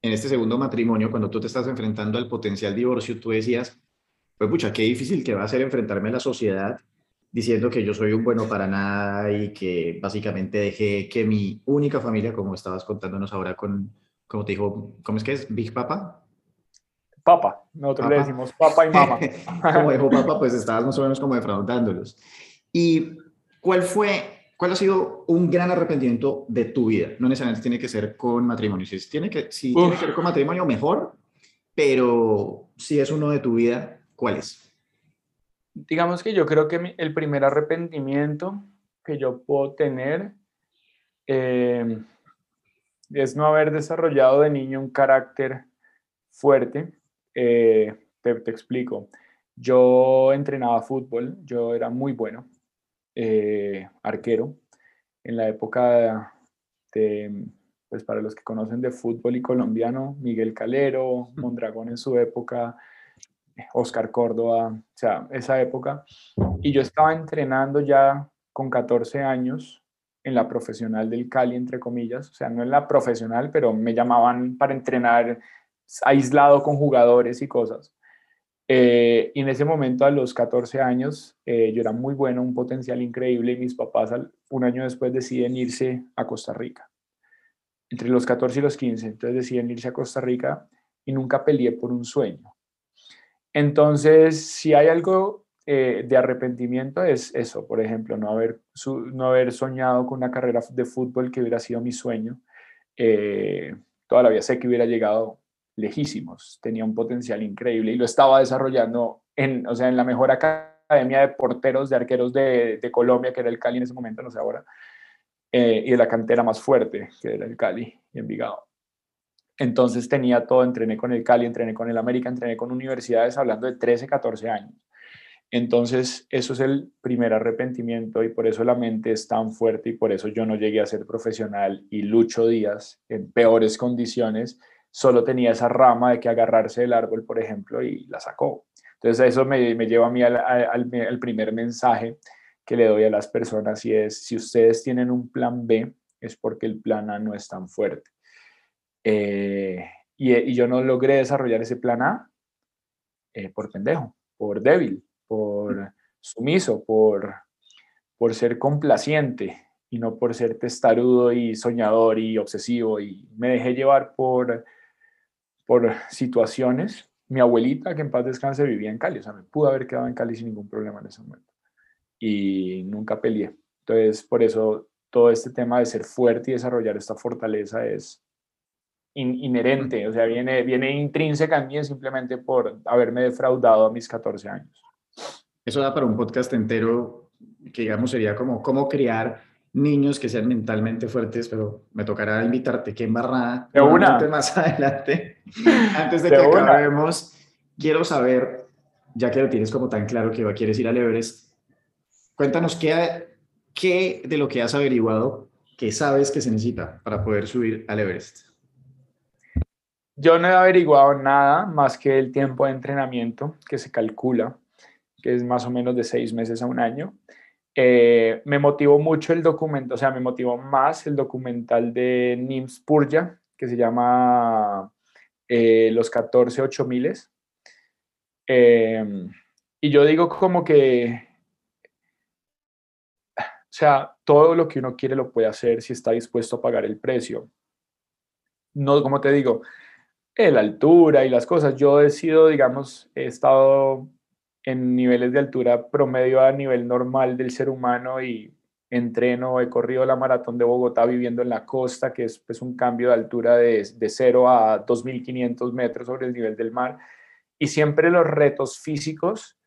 en este segundo matrimonio, cuando tú te estás enfrentando al potencial divorcio, tú decías, pues pucha, qué difícil que va a ser enfrentarme a la sociedad diciendo que yo soy un bueno para nada y que básicamente dejé que mi única familia, como estabas contándonos ahora con, como te dijo, ¿cómo es que es? Big Papa. Papa, nosotros le decimos papa y mamá. <laughs> como dijo papa, pues estabas más o menos como defraudándolos. ¿Y cuál fue ¿Cuál ha sido un gran arrepentimiento de tu vida? No necesariamente tiene que ser con matrimonio. Si tiene que, si tiene que ser con matrimonio, mejor, pero si es uno de tu vida, ¿cuál es? Digamos que yo creo que el primer arrepentimiento que yo puedo tener eh, es no haber desarrollado de niño un carácter fuerte. Eh, te, te, explico. Yo entrenaba fútbol, yo era muy bueno, eh, arquero en la época de pues para los que conocen de fútbol y colombiano, Miguel Calero, Mondragón en su época, Oscar Córdoba, o sea, esa época. Y yo estaba entrenando ya con 14 años en la profesional del Cali, entre comillas, o sea, no en la profesional, pero me llamaban para entrenar aislado con jugadores y cosas. Eh, y en ese momento, a los 14 años, eh, yo era muy bueno, un potencial increíble, y mis papás un año después deciden irse a Costa Rica, entre los 14 y los 15, entonces deciden irse a Costa Rica y nunca peleé por un sueño. Entonces, si hay algo eh, de arrepentimiento es eso, por ejemplo, no haber, no haber soñado con una carrera de fútbol que hubiera sido mi sueño. Eh, todavía sé que hubiera llegado lejísimos, tenía un potencial increíble y lo estaba desarrollando en, o sea, en la mejor academia de porteros, de arqueros de, Colombia, que era el Cali en ese momento, no sé ahora, eh, y de la cantera más fuerte, que era el Cali y Envigado. Entonces tenía todo, entrené con el Cali, entrené con el América, entrené con universidades hablando de 13, 14 años. Entonces, eso es el primer arrepentimiento y por eso la mente es tan fuerte y por eso yo no llegué a ser profesional y Lucho Díaz en peores condiciones solo tenía esa rama de que agarrarse del árbol, por ejemplo, y la sacó. Entonces, eso me, lleva a mí al, al, primer mensaje que le doy a las personas y es, si ustedes tienen un plan B, es porque el plan A no es tan fuerte. Eh, y, yo no logré desarrollar ese plan A eh, por pendejo, por débil, por sumiso, por, por ser complaciente y no por ser testarudo y soñador y obsesivo. Y me dejé llevar por, por situaciones. Mi abuelita, que en paz descanse, vivía en Cali. O sea, me pudo haber quedado en Cali sin ningún problema en ese momento. Y nunca peleé. Entonces, por eso todo este tema de ser fuerte y desarrollar esta fortaleza es inherente, o sea, viene, viene intrínseca en mí simplemente por haberme defraudado a mis 14 años. Eso da para un podcast entero que digamos sería como cómo criar niños que sean mentalmente fuertes, pero me tocará invitarte que embarrada de una. más <laughs> adelante. Antes de, que acabemos, quiero saber, ya que lo tienes como tan claro que quieres ir al Everest, cuéntanos qué, qué de lo que has averiguado que sabes que se necesita para poder subir al Everest. Yo no he averiguado nada más que el tiempo de entrenamiento que se calcula que es más o menos de seis meses a un año. Eh, me motivó mucho el documento, o sea, me motivó más el documental de Nims Purja, que se llama eh, Los 14 8000. Eh, y yo digo como que, o sea, todo lo que uno quiere lo puede hacer si está dispuesto a pagar el precio. No, como te digo, la altura y las cosas. Yo he sido, digamos, he estado en niveles de altura promedio a nivel normal del ser humano y entreno, he corrido la maratón de Bogotá viviendo en la costa, que es pues, un cambio de altura de, de 0 a 2.500 metros sobre el nivel del mar. Y siempre los retos físicos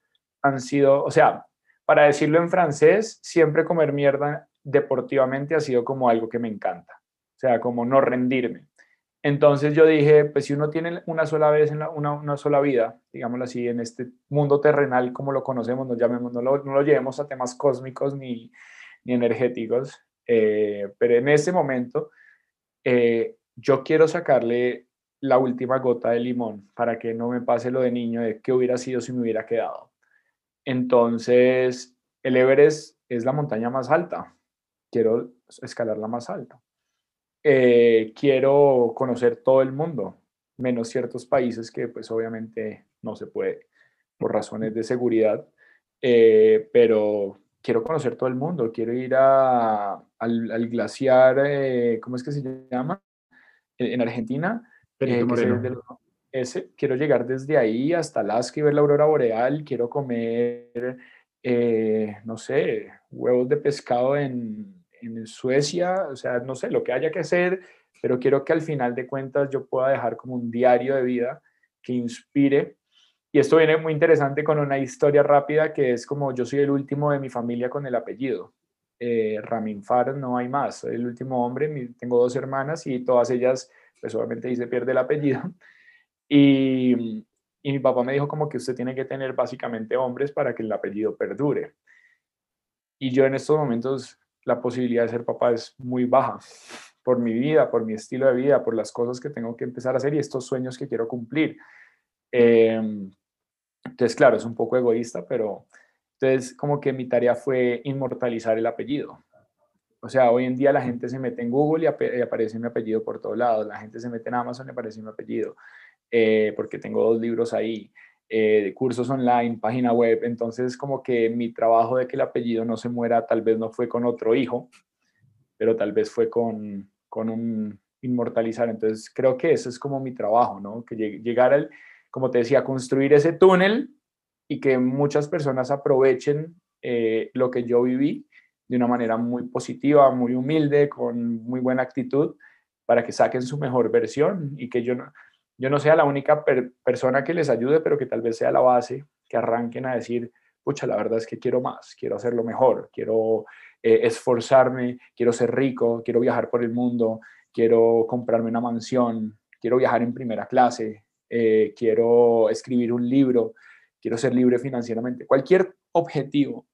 han sido, o sea, para decirlo en francés, siempre comer mierda deportivamente ha sido como algo que me encanta. O sea, como no rendirme. Entonces yo dije, pues si uno tiene una sola vez, en una, sola vida, digámoslo así, en este mundo terrenal como lo conocemos, no, llamemos, no, lo, no lo llevemos a temas cósmicos ni, ni energéticos, eh, pero en este momento eh, yo quiero sacarle la última gota de limón para que no me pase lo de niño de qué hubiera sido si me hubiera quedado. Entonces, el Everest es la montaña más alta. Quiero escalar la más alta. Eh, quiero conocer todo el mundo, menos ciertos países que pues obviamente no se puede por razones de seguridad, eh, pero quiero conocer todo el mundo, quiero ir a, al, glaciar, eh, ¿cómo es que se llama? En, Argentina. ese, quiero llegar desde ahí hasta Alaska y ver la aurora boreal, quiero comer, no sé, huevos de pescado en, en Suecia, o sea, no sé, lo que haya que hacer, pero quiero que al final de cuentas yo pueda dejar como un diario de vida que inspire. Y esto viene muy interesante con una historia rápida que es como yo soy el último de mi familia con el apellido. Eh, Raminfar no hay más, soy el último hombre, tengo dos hermanas y todas ellas, pues obviamente ahí se pierde el apellido. <laughs> Y, y mi papá me dijo como que usted tiene que tener básicamente hombres para que el apellido perdure. Y yo en estos momentos la posibilidad de ser papá es muy baja. por mi vida, por mi estilo de vida, por las cosas que tengo que empezar a hacer y estos sueños que quiero cumplir. Em, entonces, claro, es un poco egoísta, pero entonces como que mi tarea fue inmortalizar el apellido. O sea, hoy en día la gente se mete en Google y, aparece mi apellido por todos lados. La gente se mete en Amazon y aparece mi apellido, eh, porque tengo dos libros ahí, eh, cursos online, página web. Entonces, como que mi trabajo de que el apellido no se muera, tal vez no fue con otro hijo, pero tal vez fue con, con un inmortalizar. Entonces, creo que eso es como mi trabajo, ¿no? Que llegar al, como te decía, construir ese túnel y que muchas personas aprovechen eh, lo que yo viví de una manera muy positiva, muy humilde, con muy buena actitud, para que saquen su mejor versión y que yo no, yo no sea la única persona que les ayude, pero que tal vez sea la base, que arranquen a decir, pucha, la verdad es que quiero más, quiero hacerlo mejor, quiero eh, esforzarme, quiero ser rico, quiero viajar por el mundo, quiero comprarme una mansión, quiero viajar en primera clase, eh, quiero escribir un libro, quiero ser libre financieramente. Cualquier objetivo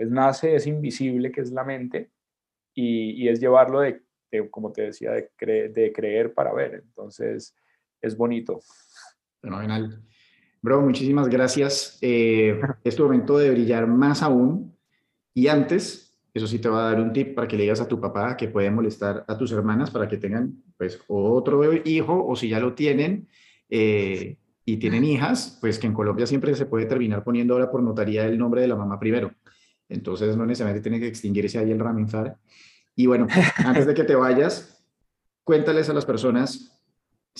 pues nace, es invisible, que es la mente, y, es llevarlo de, como te decía, de, de, creer para ver. Entonces, es bonito. Fenomenal. Bro, muchísimas gracias. Eh, <laughs> es tu momento de brillar más aún. Y antes, eso sí te va a dar un tip para que le digas a tu papá que puede molestar a tus hermanas para que tengan pues otro hijo o si ya lo tienen eh, y tienen hijas, pues que en Colombia siempre se puede terminar poniendo ahora por notaría el nombre de la mamá primero. Entonces no necesariamente tiene que extinguirse ahí el Raminfar. Y bueno, antes de que te vayas, cuéntales a las personas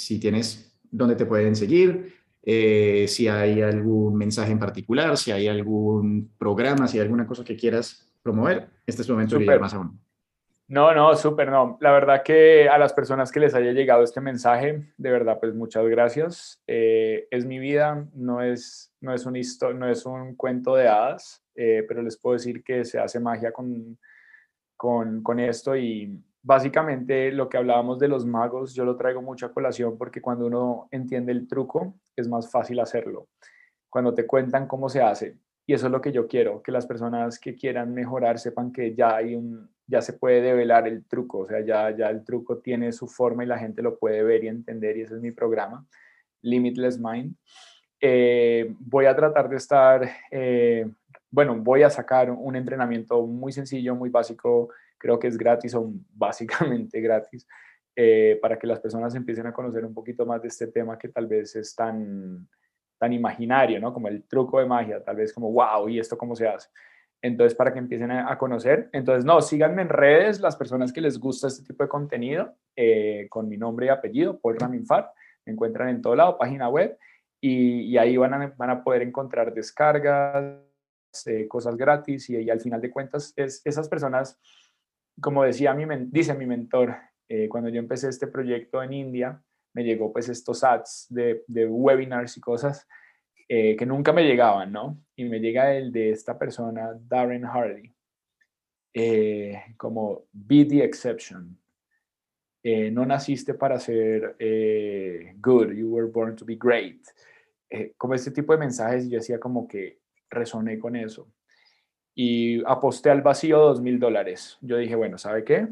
si tienes dónde te pueden seguir, eh, si hay algún mensaje en particular, si hay algún programa, si hay alguna cosa que quieras promover. Este es tu momento de más aún. No, no, súper, no. La verdad que a las personas que les haya llegado este mensaje, de verdad, pues muchas gracias. Eh, es mi vida, no es, no, es un no es un cuento de hadas. Eh, pero les puedo decir que se hace magia con, con, con, esto y básicamente lo que hablábamos de los magos, yo lo traigo mucho a colación porque cuando uno entiende el truco es más fácil hacerlo. Cuando te cuentan cómo se hace. Y eso es lo que yo quiero, que las personas que quieran mejorar sepan que ya hay un, ya se puede develar el truco, o sea, ya, ya el truco tiene su forma y la gente lo puede ver y entender y ese es mi programa, Limitless Mind. Eh, voy a tratar de estar eh, bueno, voy a sacar un entrenamiento muy sencillo, muy básico, creo que es gratis o <laughs> básicamente gratis, eh, para que las personas empiecen a conocer un poquito más de este tema que tal vez es tan, tan imaginario, ¿no? Como el truco de magia, tal vez como, wow, ¿y esto cómo se hace? Entonces, para que empiecen a, conocer. Entonces, no, síganme en redes, las personas que les gusta este tipo de contenido, eh, con mi nombre y apellido, Paul Raminfar, me encuentran en todo lado, página web, y, y ahí van a, van a poder encontrar descargas, eh, cosas gratis y, al final de cuentas es, esas personas, como decía mi, dice mi mentor, eh, cuando yo empecé este proyecto en India, me llegó pues estos ads de, webinars y cosas eh, que nunca me llegaban, ¿no? Y me llega el de esta persona, Darren Hardy, como Be the Exception. no naciste para ser good, you were born to be great. como este tipo de mensajes, yo decía como que resoné con eso. Y aposté al vacío dos mil dólares. Yo dije, bueno, ¿sabe qué?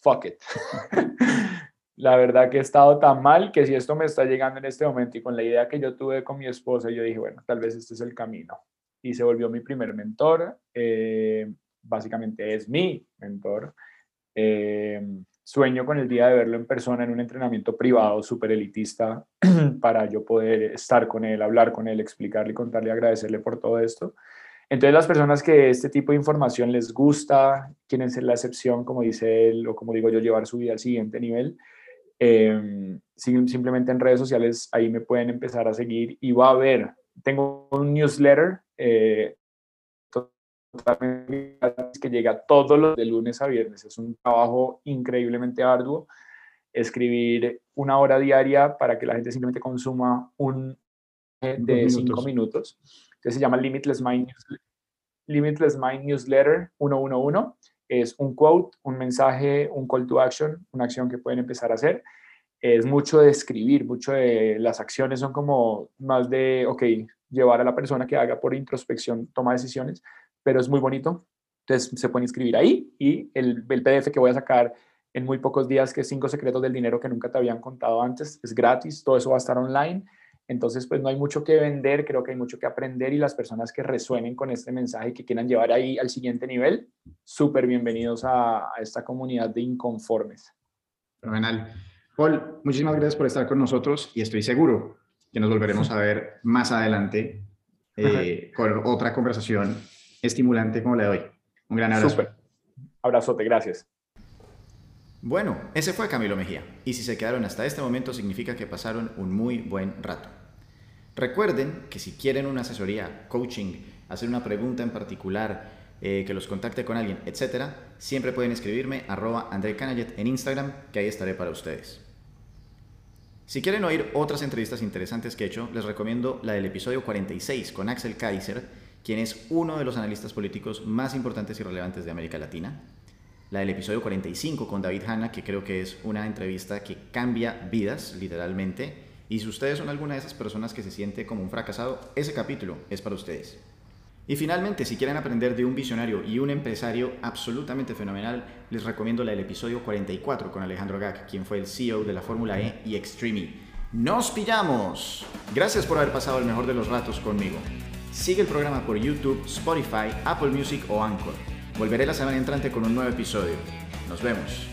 Fuck it. <laughs> la verdad que he estado tan mal que si esto me está llegando en este momento y con la idea que yo tuve con mi esposa, yo dije, bueno, tal vez este es el camino. Y se volvió mi primer mentor. Eh, básicamente es mi mentor. Eh, sueño con el día de verlo en persona en un entrenamiento privado súper elitista <clears throat> para yo poder estar con él, hablar con él, explicarle, contarle, agradecerle por todo esto. Entonces las personas que este tipo de información les gusta, quieren ser la excepción, como dice él, o como digo yo, llevar su vida al siguiente nivel, eh, simplemente en redes sociales ahí me pueden empezar a seguir y va a haber, tengo un newsletter eh, que llega todos los de lunes a viernes. Es un trabajo increíblemente arduo. Escribir una hora diaria para que la gente simplemente consuma un de cinco minutos. Entonces se llama Limitless Mind, Limitless Mind Newsletter 111. Es un quote, un mensaje, un call to action, una acción que pueden empezar a hacer. Es mucho de escribir, mucho de las acciones son como más de, ok, llevar a la persona que haga por introspección, toma decisiones, pero es muy bonito. Entonces se pueden inscribir ahí y el, el PDF que voy a sacar en muy pocos días, que es Cinco Secretos del Dinero que nunca te habían contado antes. Es gratis, todo eso va a estar online. Entonces, pues no hay mucho que vender, creo que hay mucho que aprender y las personas que resuenen con este mensaje y que quieran llevar ahí al siguiente nivel, súper bienvenidos a, a esta comunidad de inconformes. Fenomenal. Paul, muchísimas gracias por estar con nosotros y estoy seguro que nos volveremos a ver más adelante eh, <laughs> con otra conversación estimulante como la de hoy. Un gran abrazo. Super. Abrazote, gracias. Bueno, ese fue Camilo Mejía. Y si se quedaron hasta este momento significa que pasaron un muy buen rato. Recuerden que si quieren una asesoría, coaching, hacer una pregunta en particular, eh, que los contacte con alguien, etcétera, siempre pueden escribirme arroba André Canayet en Instagram, que ahí estaré para ustedes. Si quieren oír otras entrevistas interesantes que he hecho, les recomiendo la del episodio 46 con Axel Kaiser, quien es uno de los analistas políticos más importantes y relevantes de América Latina. La del episodio 45 con David Hanna, que creo que es una entrevista que cambia vidas, literalmente. Y si ustedes son alguna de esas personas que se siente como un fracasado, ese capítulo es para ustedes. Y finalmente, si quieren aprender de un visionario y un empresario absolutamente fenomenal, les recomiendo la del episodio 44 con Alejandro Gac, quien fue el CEO de la Fórmula E y Extreme. ¡Nos pillamos! Gracias por haber pasado el mejor de los ratos conmigo. Sigue el programa por YouTube, Spotify, Apple Music o Anchor. Volveré la semana entrante con un nuevo episodio. Nos vemos.